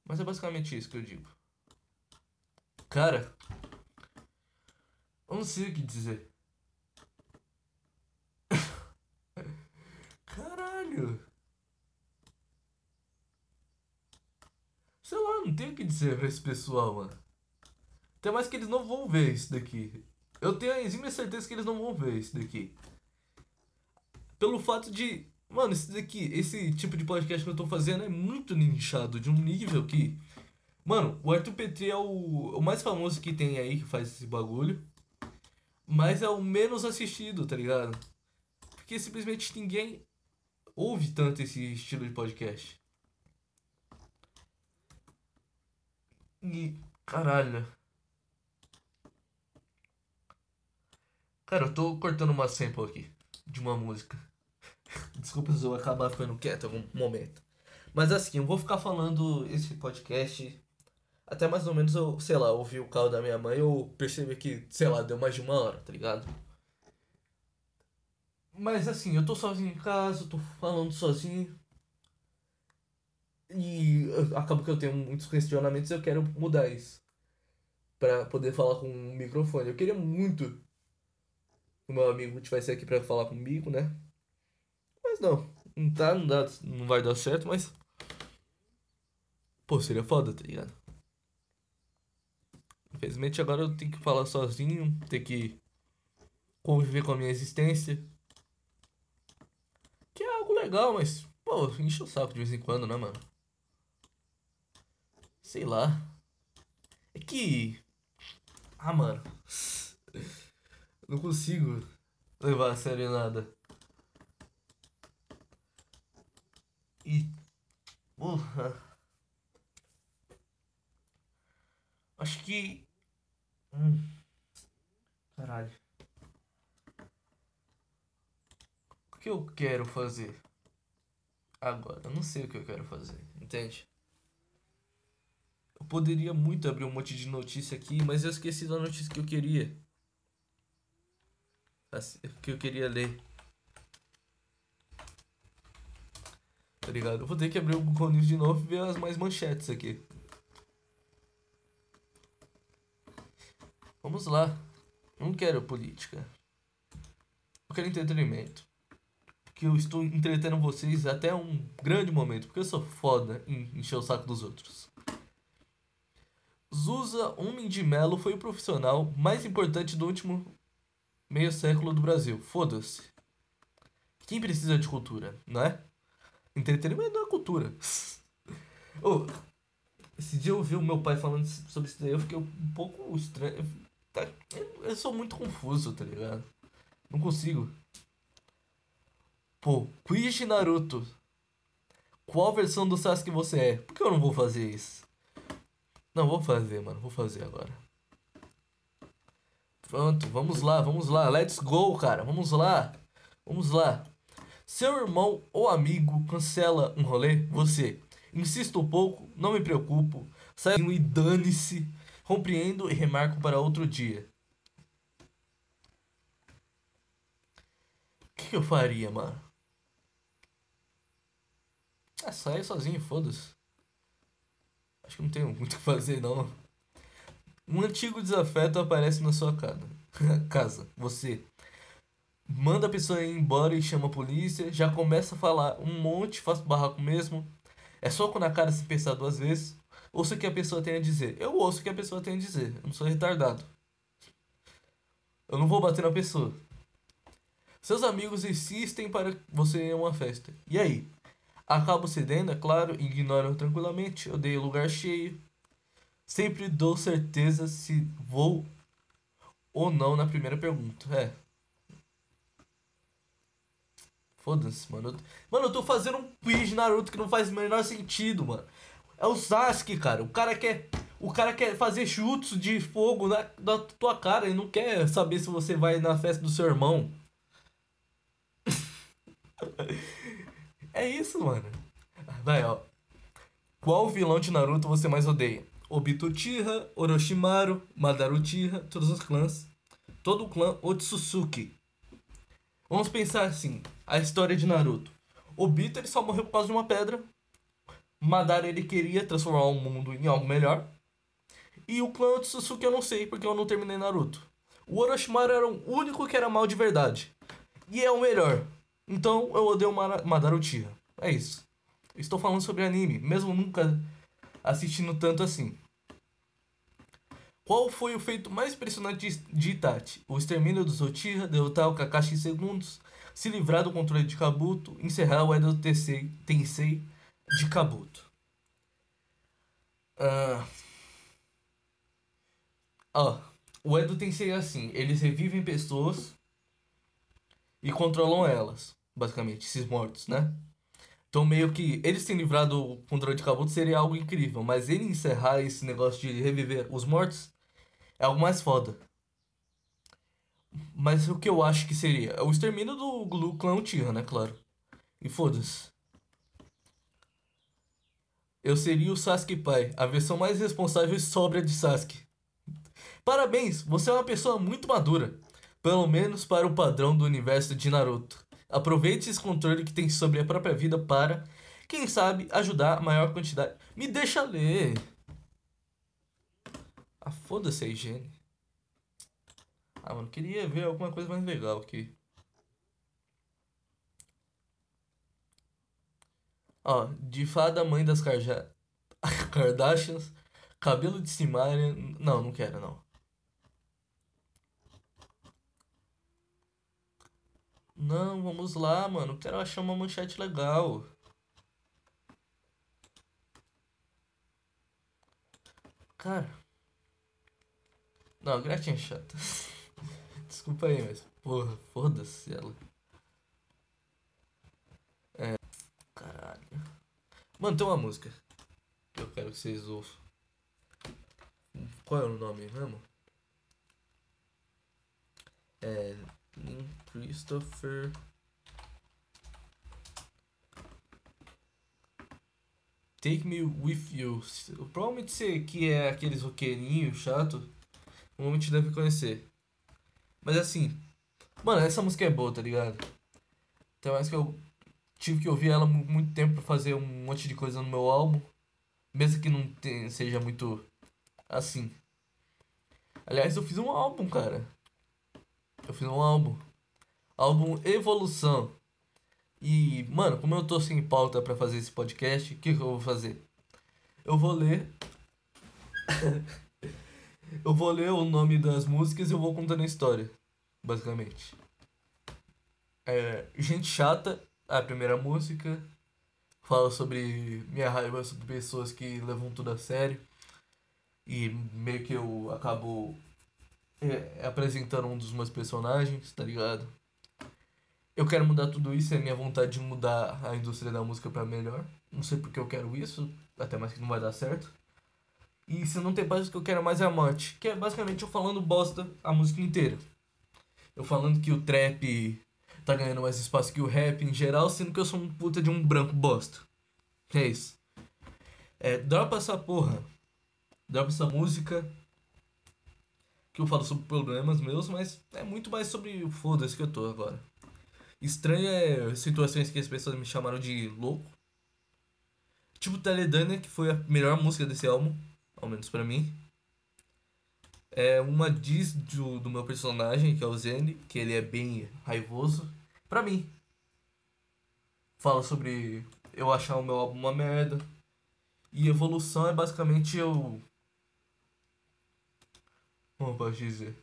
Mas é basicamente isso que eu digo. Cara, eu não sei o que dizer. Caralho. Sei lá, não tenho o que dizer pra esse pessoal, mano. Até mais que eles não vão ver isso daqui. Eu tenho a exímia certeza que eles não vão ver isso daqui. Pelo fato de. Mano, esse daqui, esse tipo de podcast que eu tô fazendo é muito nichado, de um nível que. Mano, o Arthur Petri é o, o mais famoso que tem aí que faz esse bagulho. Mas é o menos assistido, tá ligado? Porque simplesmente ninguém ouve tanto esse estilo de podcast. E. Caralho. Cara, eu tô cortando uma sample aqui de uma música. Desculpa se eu acabar ficando quieto em algum momento. Mas assim, eu vou ficar falando esse podcast até mais ou menos eu, sei lá, ouvi o carro da minha mãe, eu percebi que, sei lá, deu mais de uma hora, tá ligado? Mas assim, eu tô sozinho em casa, eu tô falando sozinho. E acabo que eu tenho muitos questionamentos eu quero mudar isso. Pra poder falar com um microfone. Eu queria muito o meu amigo tivesse aqui para falar comigo, né? Mas não, não tá, não, dá, não vai dar certo, mas. Pô, seria foda, tá ligado? Infelizmente agora eu tenho que falar sozinho, ter que conviver com a minha existência. Que é algo legal, mas, pô, enche o saco de vez em quando, né, mano? Sei lá. É que. Ah, mano. Não consigo levar a sério nada. E. Porra. Acho que. Hum. Caralho. O que eu quero fazer? Agora, eu não sei o que eu quero fazer, entende? Eu poderia muito abrir um monte de notícia aqui, mas eu esqueci da notícia que eu queria que eu queria ler. Tá ligado? Eu vou ter que abrir o Google News de novo e ver as mais manchetes aqui. Vamos lá. Não quero política. Eu quero entretenimento. Porque eu estou entretendo vocês até um grande momento. Porque eu sou foda em encher o saco dos outros. Zusa Homem de Melo foi o profissional mais importante do último meio século do Brasil. Foda-se. Quem precisa de cultura, não é? Entretenimento é cultura. oh, esse dia eu ouvi o meu pai falando sobre isso daí, eu fiquei um pouco estranho. Tá, eu sou muito confuso, tá ligado? Não consigo. Pô, quiz de Naruto. Qual versão do Sasuke você é? Por que eu não vou fazer isso? Não, vou fazer, mano. Vou fazer agora. Pronto, vamos lá, vamos lá. Let's go, cara. Vamos lá. Vamos lá. Seu irmão ou amigo cancela um rolê? Você. Insisto um pouco, não me preocupo. Saiu e dane-se. Compreendo e remarco para outro dia. O que, que eu faria, mano? É, sair sozinho, foda-se. Acho que não tenho muito o que fazer, não. Um antigo desafeto aparece na sua casa. casa. Você manda a pessoa ir embora e chama a polícia. Já começa a falar um monte, faz barraco mesmo. É soco na cara se pensar duas vezes. Ouça o que a pessoa tem a dizer. Eu ouço o que a pessoa tem a dizer. Eu não sou retardado. Eu não vou bater na pessoa. Seus amigos insistem para você ir a uma festa. E aí? Acabo cedendo, é claro, ignoro tranquilamente, odeio lugar cheio. Sempre dou certeza se vou ou não na primeira pergunta. É. Foda-se, mano. Mano, eu tô fazendo um quiz Naruto que não faz o menor sentido, mano. É o Sasuke, cara. O cara quer. O cara quer fazer chutes de fogo na, na tua cara e não quer saber se você vai na festa do seu irmão. É isso, mano. Vai, ó. Qual vilão de Naruto você mais odeia? Obito Uchiha, Orochimaru, Madara Uchiha, todos os clãs. Todo o clã Otsutsuki. Vamos pensar assim, a história de Naruto. Obito ele só morreu por causa de uma pedra. Madara ele queria transformar o mundo em algo melhor. E o clã Otsutsuki eu não sei, porque eu não terminei Naruto. O Orochimaru era o único que era mal de verdade. E é o melhor. Então eu odeio Madara Uchiha. É isso. Estou falando sobre anime, mesmo nunca assistindo tanto assim. Qual foi o feito mais impressionante de Itachi? O extermínio dos Uchiha, derrotar o Kakashi em segundos, se livrar do controle de Kabuto, encerrar o Edo Tensei de Kabuto. Ah. Ó, o Edo Tensei é assim, eles revivem pessoas e controlam elas basicamente, esses mortos, né? Então, meio que eles terem livrado o controle de Kabuto seria algo incrível, mas ele encerrar esse negócio de reviver os mortos é algo mais foda. Mas o que eu acho que seria? É o extermínio do, do clã Uchiha, né? Claro. E foda-se. Eu seria o Sasuke pai, a versão mais responsável e sóbria de Sasuke. Parabéns, você é uma pessoa muito madura. Pelo menos para o padrão do universo de Naruto. Aproveite esse controle que tem sobre a própria vida para, quem sabe, ajudar a maior quantidade. Me deixa ler. Ah, foda-se a higiene. Ah, mano, queria ver alguma coisa mais legal aqui. Ó, de fada mãe das. Kardashians, cabelo de Simária. Não, não quero, não. Não, vamos lá, mano. Quero achar uma manchete legal. Cara. Não, a Gretchen é chata. Desculpa aí, mas porra, foda-se ela. É. Caralho. Mano, tem uma música que eu quero que vocês ouçam. Qual é o nome mesmo? É. Christopher. Take Me With You. Provavelmente você que é aqueles roqueirinhos chato, provavelmente deve conhecer. Mas assim, mano, essa música é boa, tá ligado? Então mais que eu tive que ouvir ela muito tempo pra fazer um monte de coisa no meu álbum. Mesmo que não tenha, seja muito assim. Aliás, eu fiz um álbum, cara. Eu fiz um álbum. Álbum Evolução. E, mano, como eu tô sem pauta para fazer esse podcast, o que, que eu vou fazer? Eu vou ler. eu vou ler o nome das músicas e eu vou contando a história. Basicamente. É, Gente Chata, a primeira música. Fala sobre minha raiva sobre pessoas que levam tudo a sério. E meio que eu acabo é, apresentando um dos meus personagens, tá ligado? Eu quero mudar tudo isso, é minha vontade de mudar a indústria da música para melhor. Não sei porque eu quero isso, até mais que não vai dar certo. E se não tem paz, o que eu quero mais é a morte. Que é basicamente eu falando bosta a música inteira. Eu falando que o trap tá ganhando mais espaço que o rap em geral, sendo que eu sou um puta de um branco bosta. É isso. É, dropa essa porra. Dropa essa música. Que eu falo sobre problemas meus, mas é muito mais sobre o foda-se que eu tô agora. Estranha é situações que as pessoas me chamaram de louco. Tipo Teledania, que foi a melhor música desse álbum, ao menos para mim. É uma diz do, do meu personagem, que é o Zen, que ele é bem raivoso. Pra mim. Fala sobre eu achar o meu álbum uma merda. E evolução é basicamente eu. Como posso dizer?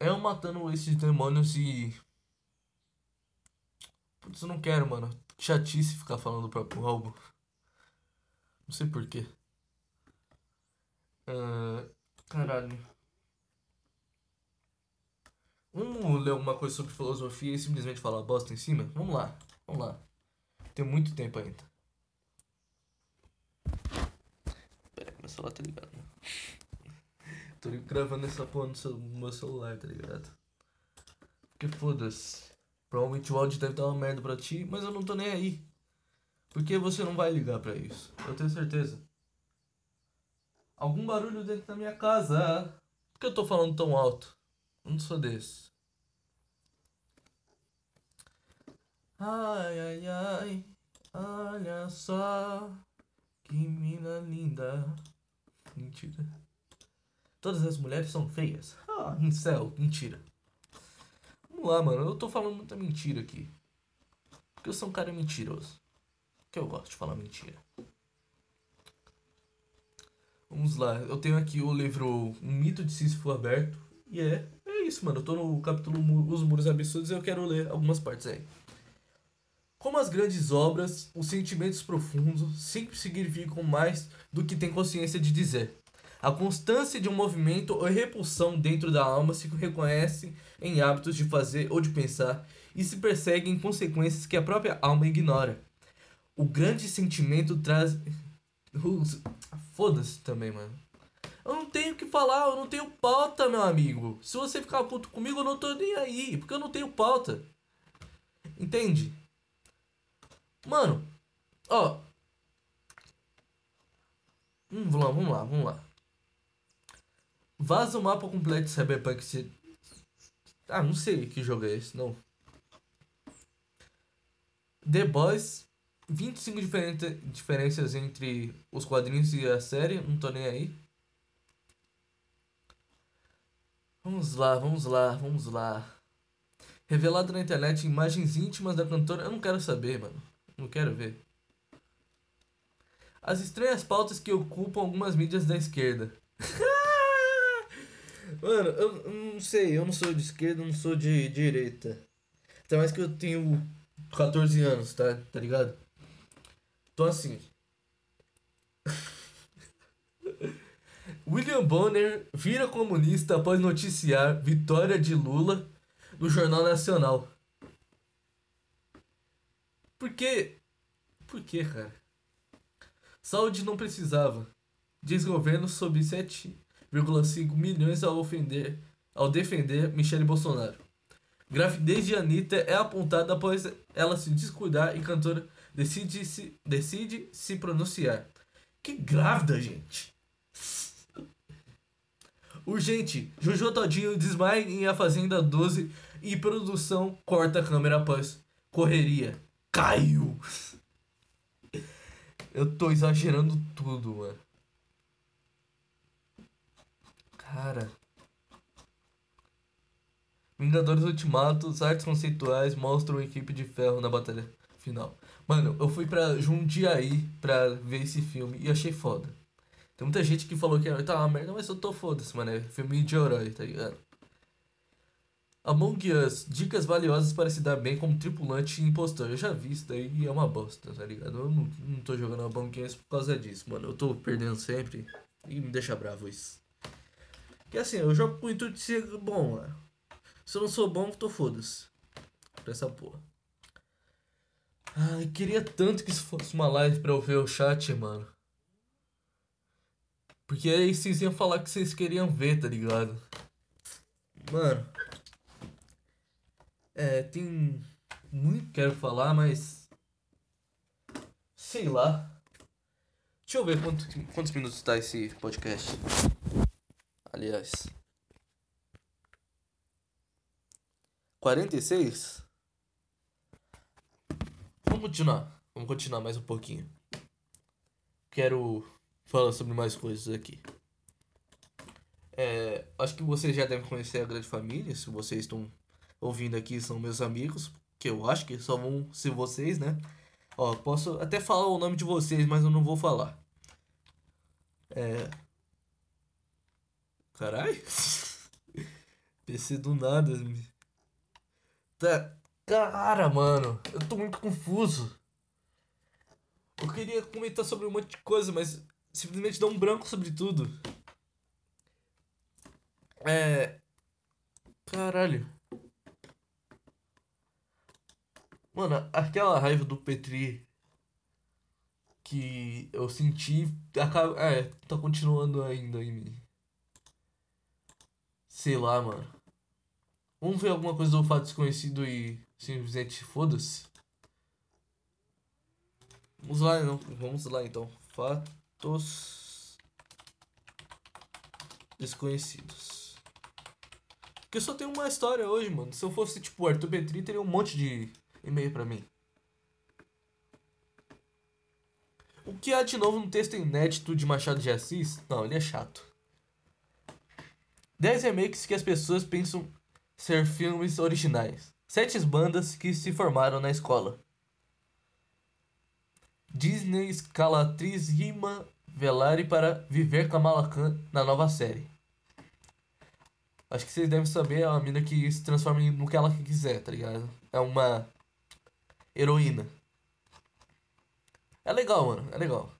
É eu matando esses demônios e. Putz, eu não quero, mano. Chatice ficar falando do próprio álbum. Não sei porquê. Uh, caralho. Vamos ler alguma coisa sobre filosofia e simplesmente falar bosta em cima? Vamos lá, vamos lá. Tem muito tempo ainda. Pera meu celular tá ligado. Né? Tô gravando essa porra no meu celular, tá ligado? Porque foda-se. Provavelmente o áudio deve estar uma merda pra ti, mas eu não tô nem aí. Porque você não vai ligar pra isso. Eu tenho certeza. Algum barulho dentro da minha casa. Por que eu tô falando tão alto? Eu não sou desse. Ai, ai, ai. Olha só. Que mina linda. Mentira. Todas as mulheres são feias. Ah, céu, mentira. Vamos lá, mano. Eu tô falando muita mentira aqui. Porque eu sou um cara mentiroso. Que eu gosto de falar mentira. Vamos lá. Eu tenho aqui o livro Um Mito de Sísifo Aberto. E é, é isso, mano. Eu tô no capítulo Os Muros Absurdos e eu quero ler algumas partes aí. Como as grandes obras, os sentimentos profundos sempre significam mais do que tem consciência de dizer. A constância de um movimento ou repulsão dentro da alma se reconhece em hábitos de fazer ou de pensar e se persegue em consequências que a própria alma ignora. O grande sentimento traz. Foda-se também, mano. Eu não tenho o que falar, eu não tenho pauta, meu amigo. Se você ficar puto comigo, eu não tô nem aí, porque eu não tenho pauta. Entende? Mano, ó. Hum, vamos lá, vamos lá, vamos lá. Vaza o mapa completo de Cyberpunk. Se... Ah, não sei que jogo é esse, não. The Boys. 25 diferente, diferenças entre os quadrinhos e a série. Não tô nem aí. Vamos lá, vamos lá, vamos lá. Revelado na internet imagens íntimas da cantora. Eu não quero saber, mano. Não quero ver. As estranhas pautas que ocupam algumas mídias da esquerda. Mano, eu, eu, não sei, eu não sou de esquerda, não sou de direita. Até mais que eu tenho 14 anos, tá? Tá ligado? Então assim. William Bonner vira comunista após noticiar vitória de Lula no Jornal Nacional. Por quê? Por quê, cara? Saúde não precisava. Diz governo sob 7,5 milhões ao ofender, ao defender Michele Bolsonaro. Gravidez de Anitta é apontada após ela se descuidar e cantora decide se, decide se pronunciar. Que grávida, gente! Urgente, Jojo Todinho desmaia em A Fazenda 12 e produção corta a câmera após correria. Caiu! Eu tô exagerando tudo, mano. Cara. Vingadores Ultimato, artes conceituais mostram a equipe de ferro na batalha final. Mano, eu fui pra Jundiaí pra ver esse filme e achei foda. Tem muita gente que falou que tá uma merda, mas eu tô foda-se, mano. É filme de herói, tá ligado? Among Us, dicas valiosas para se dar bem como tripulante e impostor. Eu já vi isso daí e é uma bosta, tá ligado? Eu não, não tô jogando Among Us por causa disso, mano. Eu tô perdendo sempre e me deixa bravo isso. Que assim, eu jogo com o intuito de ser bom, mano. Se eu não sou bom, tô foda-se. Pra essa porra. Ai, queria tanto que isso fosse uma live pra eu ver o chat, mano. Porque aí vocês iam falar que vocês queriam ver, tá ligado? Mano. É, tem muito que quero falar, mas. Sei lá. Deixa eu ver quanto, quantos minutos tá esse podcast. Aliás. 46? Vamos continuar. Vamos continuar mais um pouquinho. Quero falar sobre mais coisas aqui. É, acho que vocês já devem conhecer a Grande Família. Se vocês estão ouvindo aqui, são meus amigos. Que eu acho que só vão ser vocês, né? Ó, posso até falar o nome de vocês, mas eu não vou falar. É. Carai? PC do nada. Tá. Cara, mano, eu tô muito confuso. Eu queria comentar sobre um monte de coisa, mas simplesmente dá um branco sobre tudo. É. Caralho. Mano, aquela raiva do Petri que eu senti. Acaba, é, tá continuando ainda em mim. Sei lá, mano. Vamos ver alguma coisa do fato desconhecido e simplesmente foda-se. Vamos lá, não. Vamos lá então. Fatos desconhecidos. Porque eu só tenho uma história hoje, mano. Se eu fosse tipo Arthur Petri, teria um monte de e-mail pra mim. O que há de novo no texto inédito de Machado de Assis? Não, ele é chato. 10 remakes que as pessoas pensam ser filmes originais. Sete bandas que se formaram na escola. Disney escala atriz Rima Velari para viver Kamala Khan na nova série. Acho que vocês devem saber, é uma mina que se transforma no que ela quiser, tá ligado? É uma heroína. É legal, mano, é legal.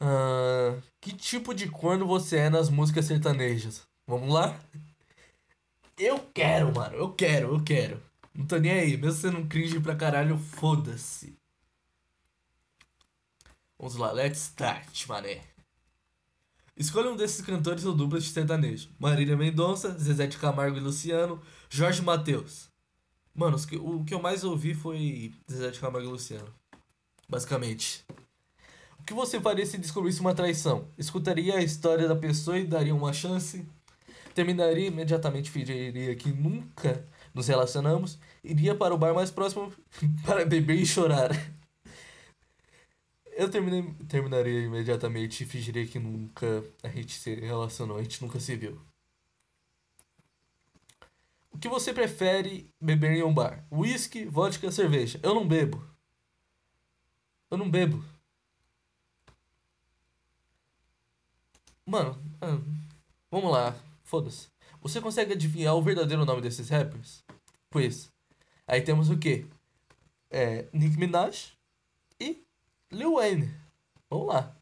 Uh, que tipo de corno você é nas músicas sertanejas? Vamos lá? Eu quero, mano, eu quero, eu quero. Não tô nem aí, mesmo sendo um cringe pra caralho, foda-se. Vamos lá, let's start, mané. Escolha um desses cantores ou duplas de sertanejo. Marília Mendonça, Zezé de Camargo e Luciano, Jorge Mateus. Mano, o que eu mais ouvi foi Zezé de Camargo e Luciano. Basicamente. O que você faria se descobrisse uma traição? Escutaria a história da pessoa e daria uma chance? Terminaria imediatamente, fingiria que nunca nos relacionamos? Iria para o bar mais próximo para beber e chorar? Eu terminei, terminaria imediatamente e fingiria que nunca a gente se relacionou, a gente nunca se viu. O que você prefere beber em um bar? Whisky, vodka, cerveja. Eu não bebo. Eu não bebo. Mano, ah, vamos lá. Foda-se. Você consegue adivinhar o verdadeiro nome desses rappers? Pois. Aí temos o quê? É, Nick Minaj e Lil Wayne. Vamos lá.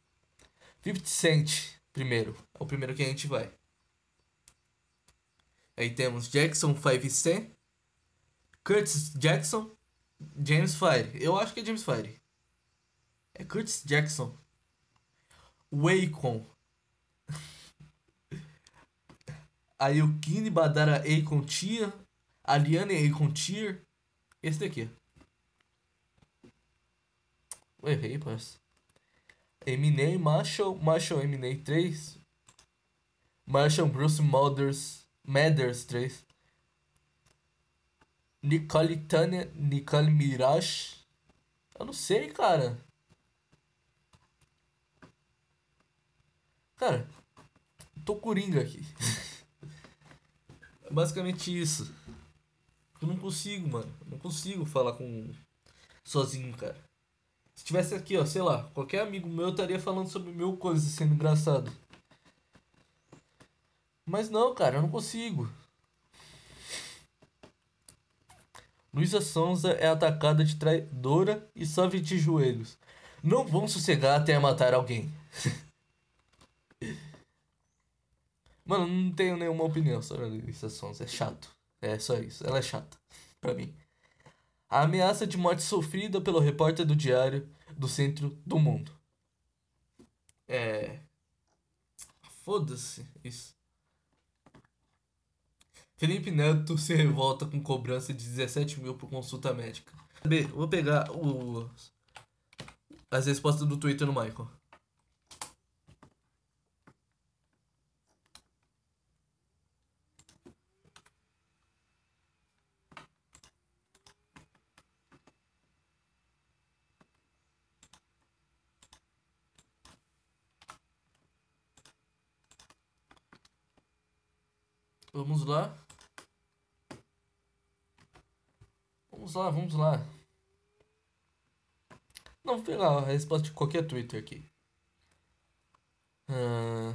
50 Cent, primeiro. É o primeiro que a gente vai. Aí temos Jackson 5 C, Curtis Jackson, James Fire. Eu acho que é James Fire. É Curtis Jackson. Wacom. Aí o Kine Badara Akon Tia. Aliane Akon Tier. Esse daqui. Eu errei, parça. Eminem Marshall. Marshall Eminem 3. Marshall Bruce Mothers. Mathers 3. Nicole Tânia, Nicole Mirage. Eu não sei, cara. Cara, tô coringa aqui. é basicamente isso. Eu não consigo, mano. Eu não consigo falar com. sozinho, cara. Se tivesse aqui, ó, sei lá, qualquer amigo meu estaria falando sobre mil coisas sendo engraçado. Mas não, cara, eu não consigo. Luísa Sonza é atacada de traidora e só 20 joelhos. Não vão sossegar até matar alguém. Mano, não tenho nenhuma opinião sobre a Luísa Sonza. É chato. É só isso. Ela é chata. Pra mim. A ameaça de morte sofrida pelo repórter do Diário do Centro do Mundo. É. Foda-se isso. Felipe Neto se revolta com cobrança de 17 mil por consulta médica. Vou pegar o, as respostas do Twitter no Michael. Vamos lá. Vamos lá, vamos lá. Não, vou pegar a resposta de qualquer Twitter aqui. Ah...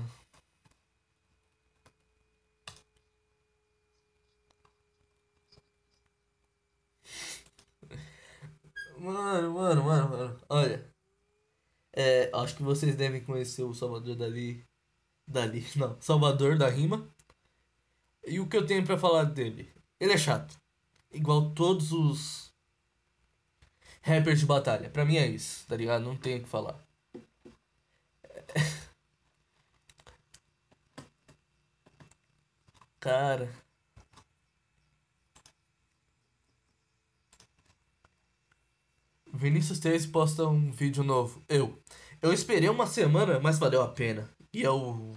Mano, mano, mano, mano. Olha. É, acho que vocês devem conhecer o Salvador Dali. Dali, não. Salvador da Rima. E o que eu tenho para falar dele? Ele é chato. Igual todos os rappers de batalha. Pra mim é isso, tá ligado? Não tenho o que falar. Cara. Vinícius 3 posta um vídeo novo. Eu. Eu esperei uma semana, mas valeu a pena. E é o.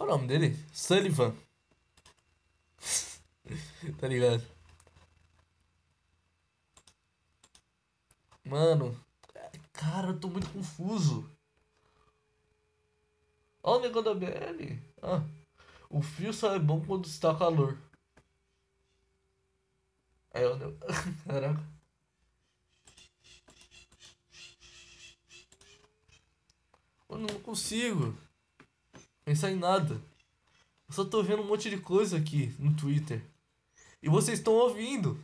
Qual é o nome dele? Sullivan. tá ligado? Mano, cara, eu tô muito confuso. Olha o negócio da BL. Ah, o frio só é bom quando está calor. O negócio. Caraca. Mano, não consigo pensar em nada. Eu só tô vendo um monte de coisa aqui no Twitter. E vocês estão ouvindo.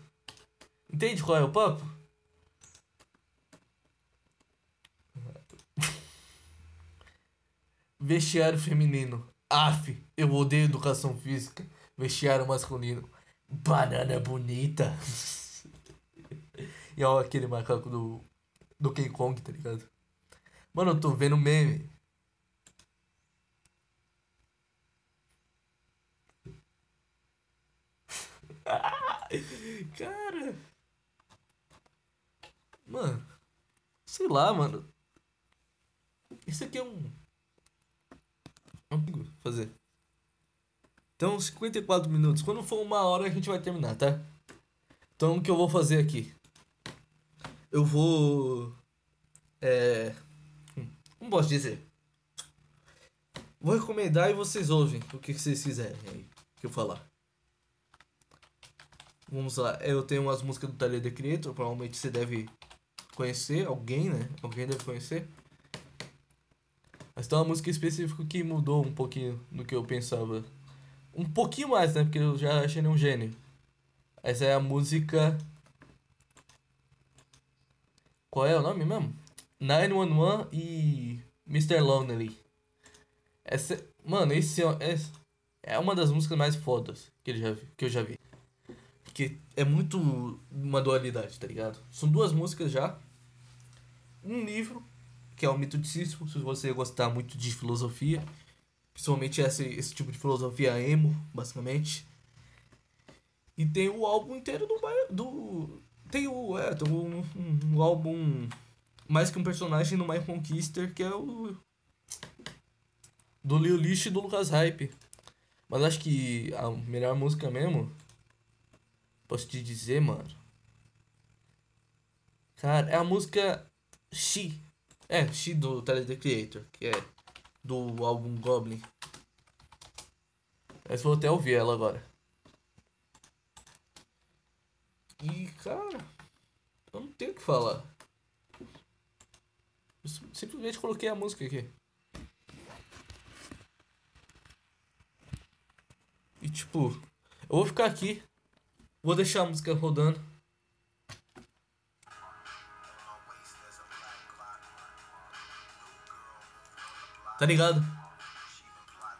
Entende qual é o papo? Vestiário feminino. Af, eu odeio educação física. Vestiário masculino. Banana bonita. e olha aquele macaco do, do King Kong, tá ligado? Mano, eu tô vendo meme. Cara. Mano. Sei lá, mano. Isso aqui é um. Vamos fazer. Então, 54 minutos. Quando for uma hora, a gente vai terminar, tá? Então, o que eu vou fazer aqui? Eu vou. É. Como posso dizer? Vou recomendar e vocês ouvem o que vocês quiserem aí que eu falar. Vamos lá, eu tenho umas músicas do Tyler The Creator, provavelmente você deve conhecer, alguém, né? Alguém deve conhecer. Mas tem uma música específica que mudou um pouquinho do que eu pensava. Um pouquinho mais, né? Porque eu já achei ele um gênio. Essa é a música. Qual é o nome mesmo? 911 e Mr. Lonely. Essa. Mano, esse é, é uma das músicas mais fodas que, ele já vi, que eu já vi. Porque é muito uma dualidade, tá ligado? São duas músicas já. Um livro, que é o Mito de Sísifo, se você gostar muito de filosofia. Principalmente esse, esse tipo de filosofia emo, basicamente. E tem o álbum inteiro do. do tem o. É, tem um, um, um álbum. Mais que um personagem no My Conquister, que é o. Do Lil List e do Lucas Hype. Mas acho que a melhor música mesmo Posso te dizer, mano. Cara, é a música She. É, She do Tyler The Creator, que é do álbum Goblin. Mas vou até ouvir ela agora. E, cara, eu não tenho o que falar. Eu simplesmente coloquei a música aqui. E, tipo, eu vou ficar aqui. Vou deixar a música rodando. Tá ligado?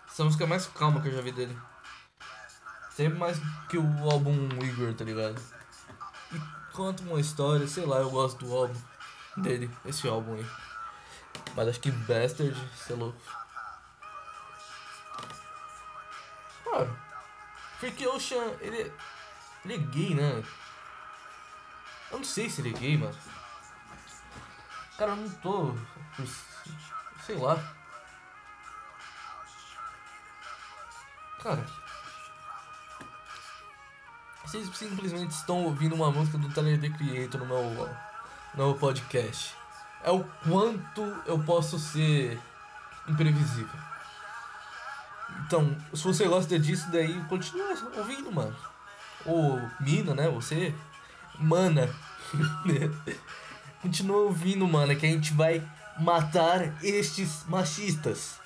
Essa música é mais calma que eu já vi dele. Sempre mais que o álbum Igor, tá ligado? E conta uma história, sei lá, eu gosto do álbum dele, esse álbum aí. Mas acho que Bastard, você é louco. Porque o Ocean, ele, é, ele é gay, né? Eu não sei se ele é gay, mano. Cara, eu não tô. Sei lá. Cara, vocês simplesmente estão ouvindo uma música do Tyler The Creator no meu, no meu podcast. É o quanto eu posso ser imprevisível. Então, se você gosta disso daí, continua ouvindo, mano. Ou mina, né? Você. Mana. continua ouvindo, mano, que a gente vai matar estes machistas.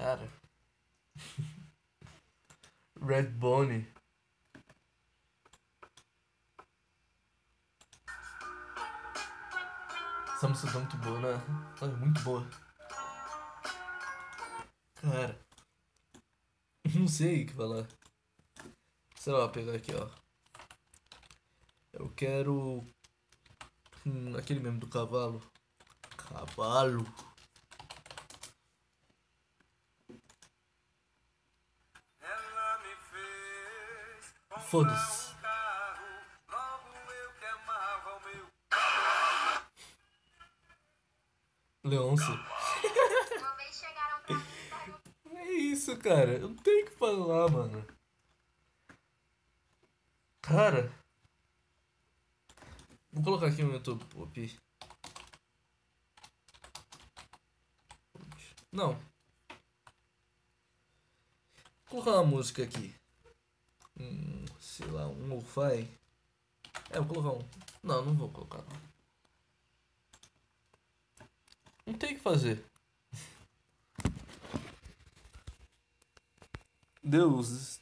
Cara. Red Bone. Essa música tá muito boa, né? Tá muito boa. Cara. Não sei o que falar. Sei lá, pegar aqui, ó. Eu quero. Hum, aquele mesmo do cavalo. Cavalo. Foda-se. Leôncio. é isso, cara. Eu não tenho que falar, mano. Cara. Vou colocar aqui no YouTube Pop. Não. Vou colocar uma música aqui. Sei lá, um lo-fi. É, vou colocar um. Não, não vou colocar não. Não tem o que fazer. Deus,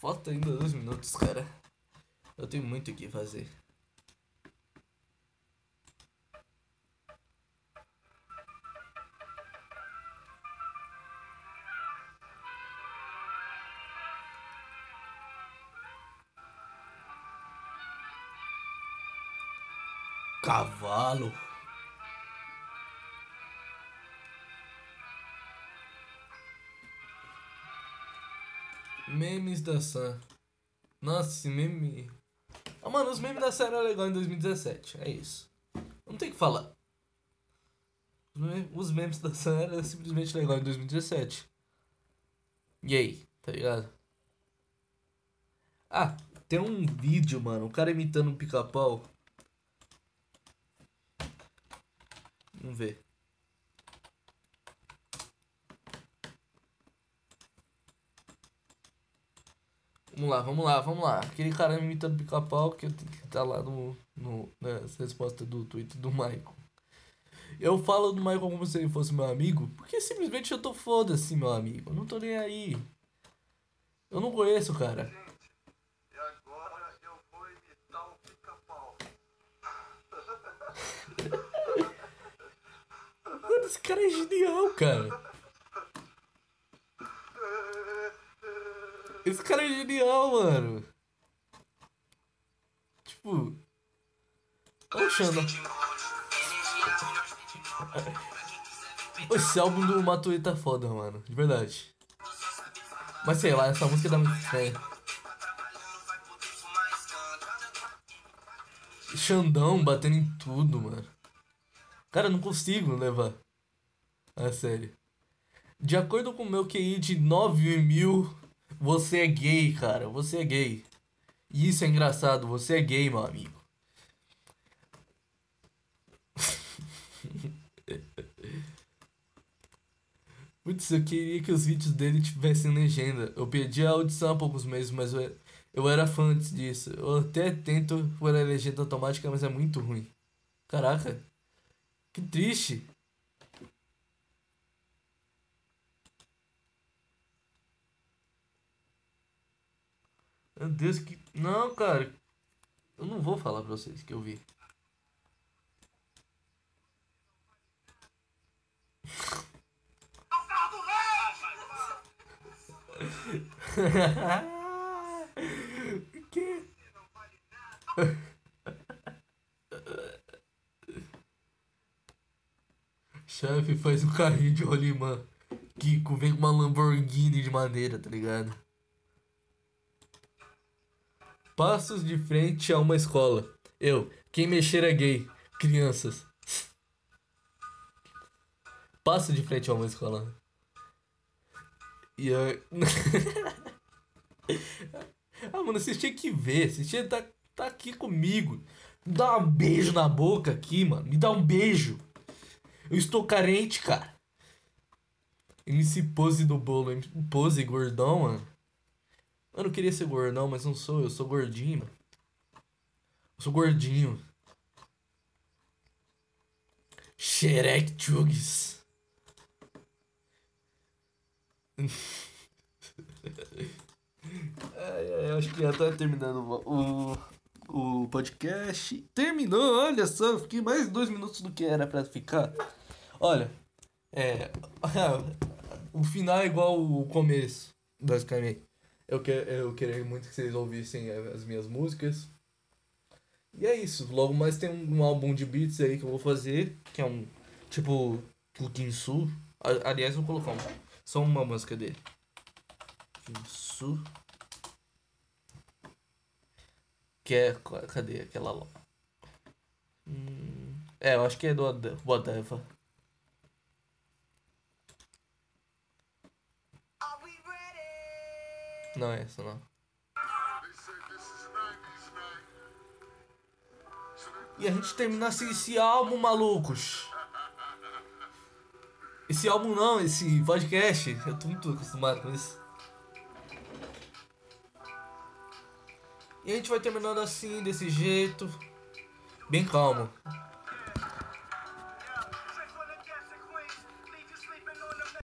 falta ainda dois minutos, cara. Eu tenho muito o que fazer. Cavalo. Memes da Sam. Nossa, esse meme. Ah, mano, os memes da Sam eram legais em 2017. É isso. Não tem o que falar. Os memes da Sam eram simplesmente legais em 2017. E aí, tá ligado? Ah, tem um vídeo, mano. O cara imitando um pica-pau. Vamos ver. Vamos lá, vamos lá, vamos lá. Aquele cara imitando pica-pau que tá lá no, no, nas respostas do Twitter do Michael. Eu falo do Michael como se ele fosse meu amigo, porque simplesmente eu tô foda-se, meu amigo. Eu não tô nem aí. Eu não conheço o cara. Esse cara é genial, cara. Esse cara é genial, mano. Tipo. Olha o Xanda. Esse álbum do Matuê tá foda, mano. De verdade. Mas sei lá, essa música dá muito estranha. Xandão batendo em tudo, mano. Cara, eu não consigo levar. A sério. De acordo com o meu QI de 9 mil, você é gay, cara. Você é gay. E isso é engraçado. Você é gay, meu amigo. Putz, eu queria que os vídeos dele tivessem legenda. Eu pedi a audição há poucos meses, mas eu, eu era fã antes disso. Eu até tento por a legenda automática, mas é muito ruim. Caraca, que triste. Meu Deus, que. Não, cara. Eu não vou falar pra vocês que eu vi. que? Chefe faz um carrinho de rolimã. Kiko vem com uma Lamborghini de madeira, tá ligado? Passos de frente a uma escola. Eu, quem mexer é gay. Crianças. Passo de frente a uma escola. E aí. ah, mano, vocês tinham que ver. Vocês tinham que tá, tá aqui comigo. Me dá um beijo na boca aqui, mano. Me dá um beijo. Eu estou carente, cara. MC Pose do bolo. Pose gordão, mano. Eu não queria ser gordão, mas não sou. Eu sou gordinho, mano. Eu sou gordinho. Shrek Chugs. ai, ai, acho que já tá terminando o, o podcast. Terminou, olha só. Fiquei mais dois minutos do que era pra ficar. Olha, é. o final é igual o começo, basicamente. Eu, que, eu queria muito que vocês ouvissem as minhas músicas. E é isso. Logo mais tem um, um álbum de beats aí que eu vou fazer, que é um tipo Kinsu. Aliás, vou colocar só uma música dele. Kinsu. Que é. Cadê aquela lá? Hum, é, eu acho que é do Whatever. Não é essa, não. E a gente terminasse esse álbum, malucos. Esse álbum não, esse podcast. Eu tô muito acostumado com isso. E a gente vai terminando assim, desse jeito. Bem calmo.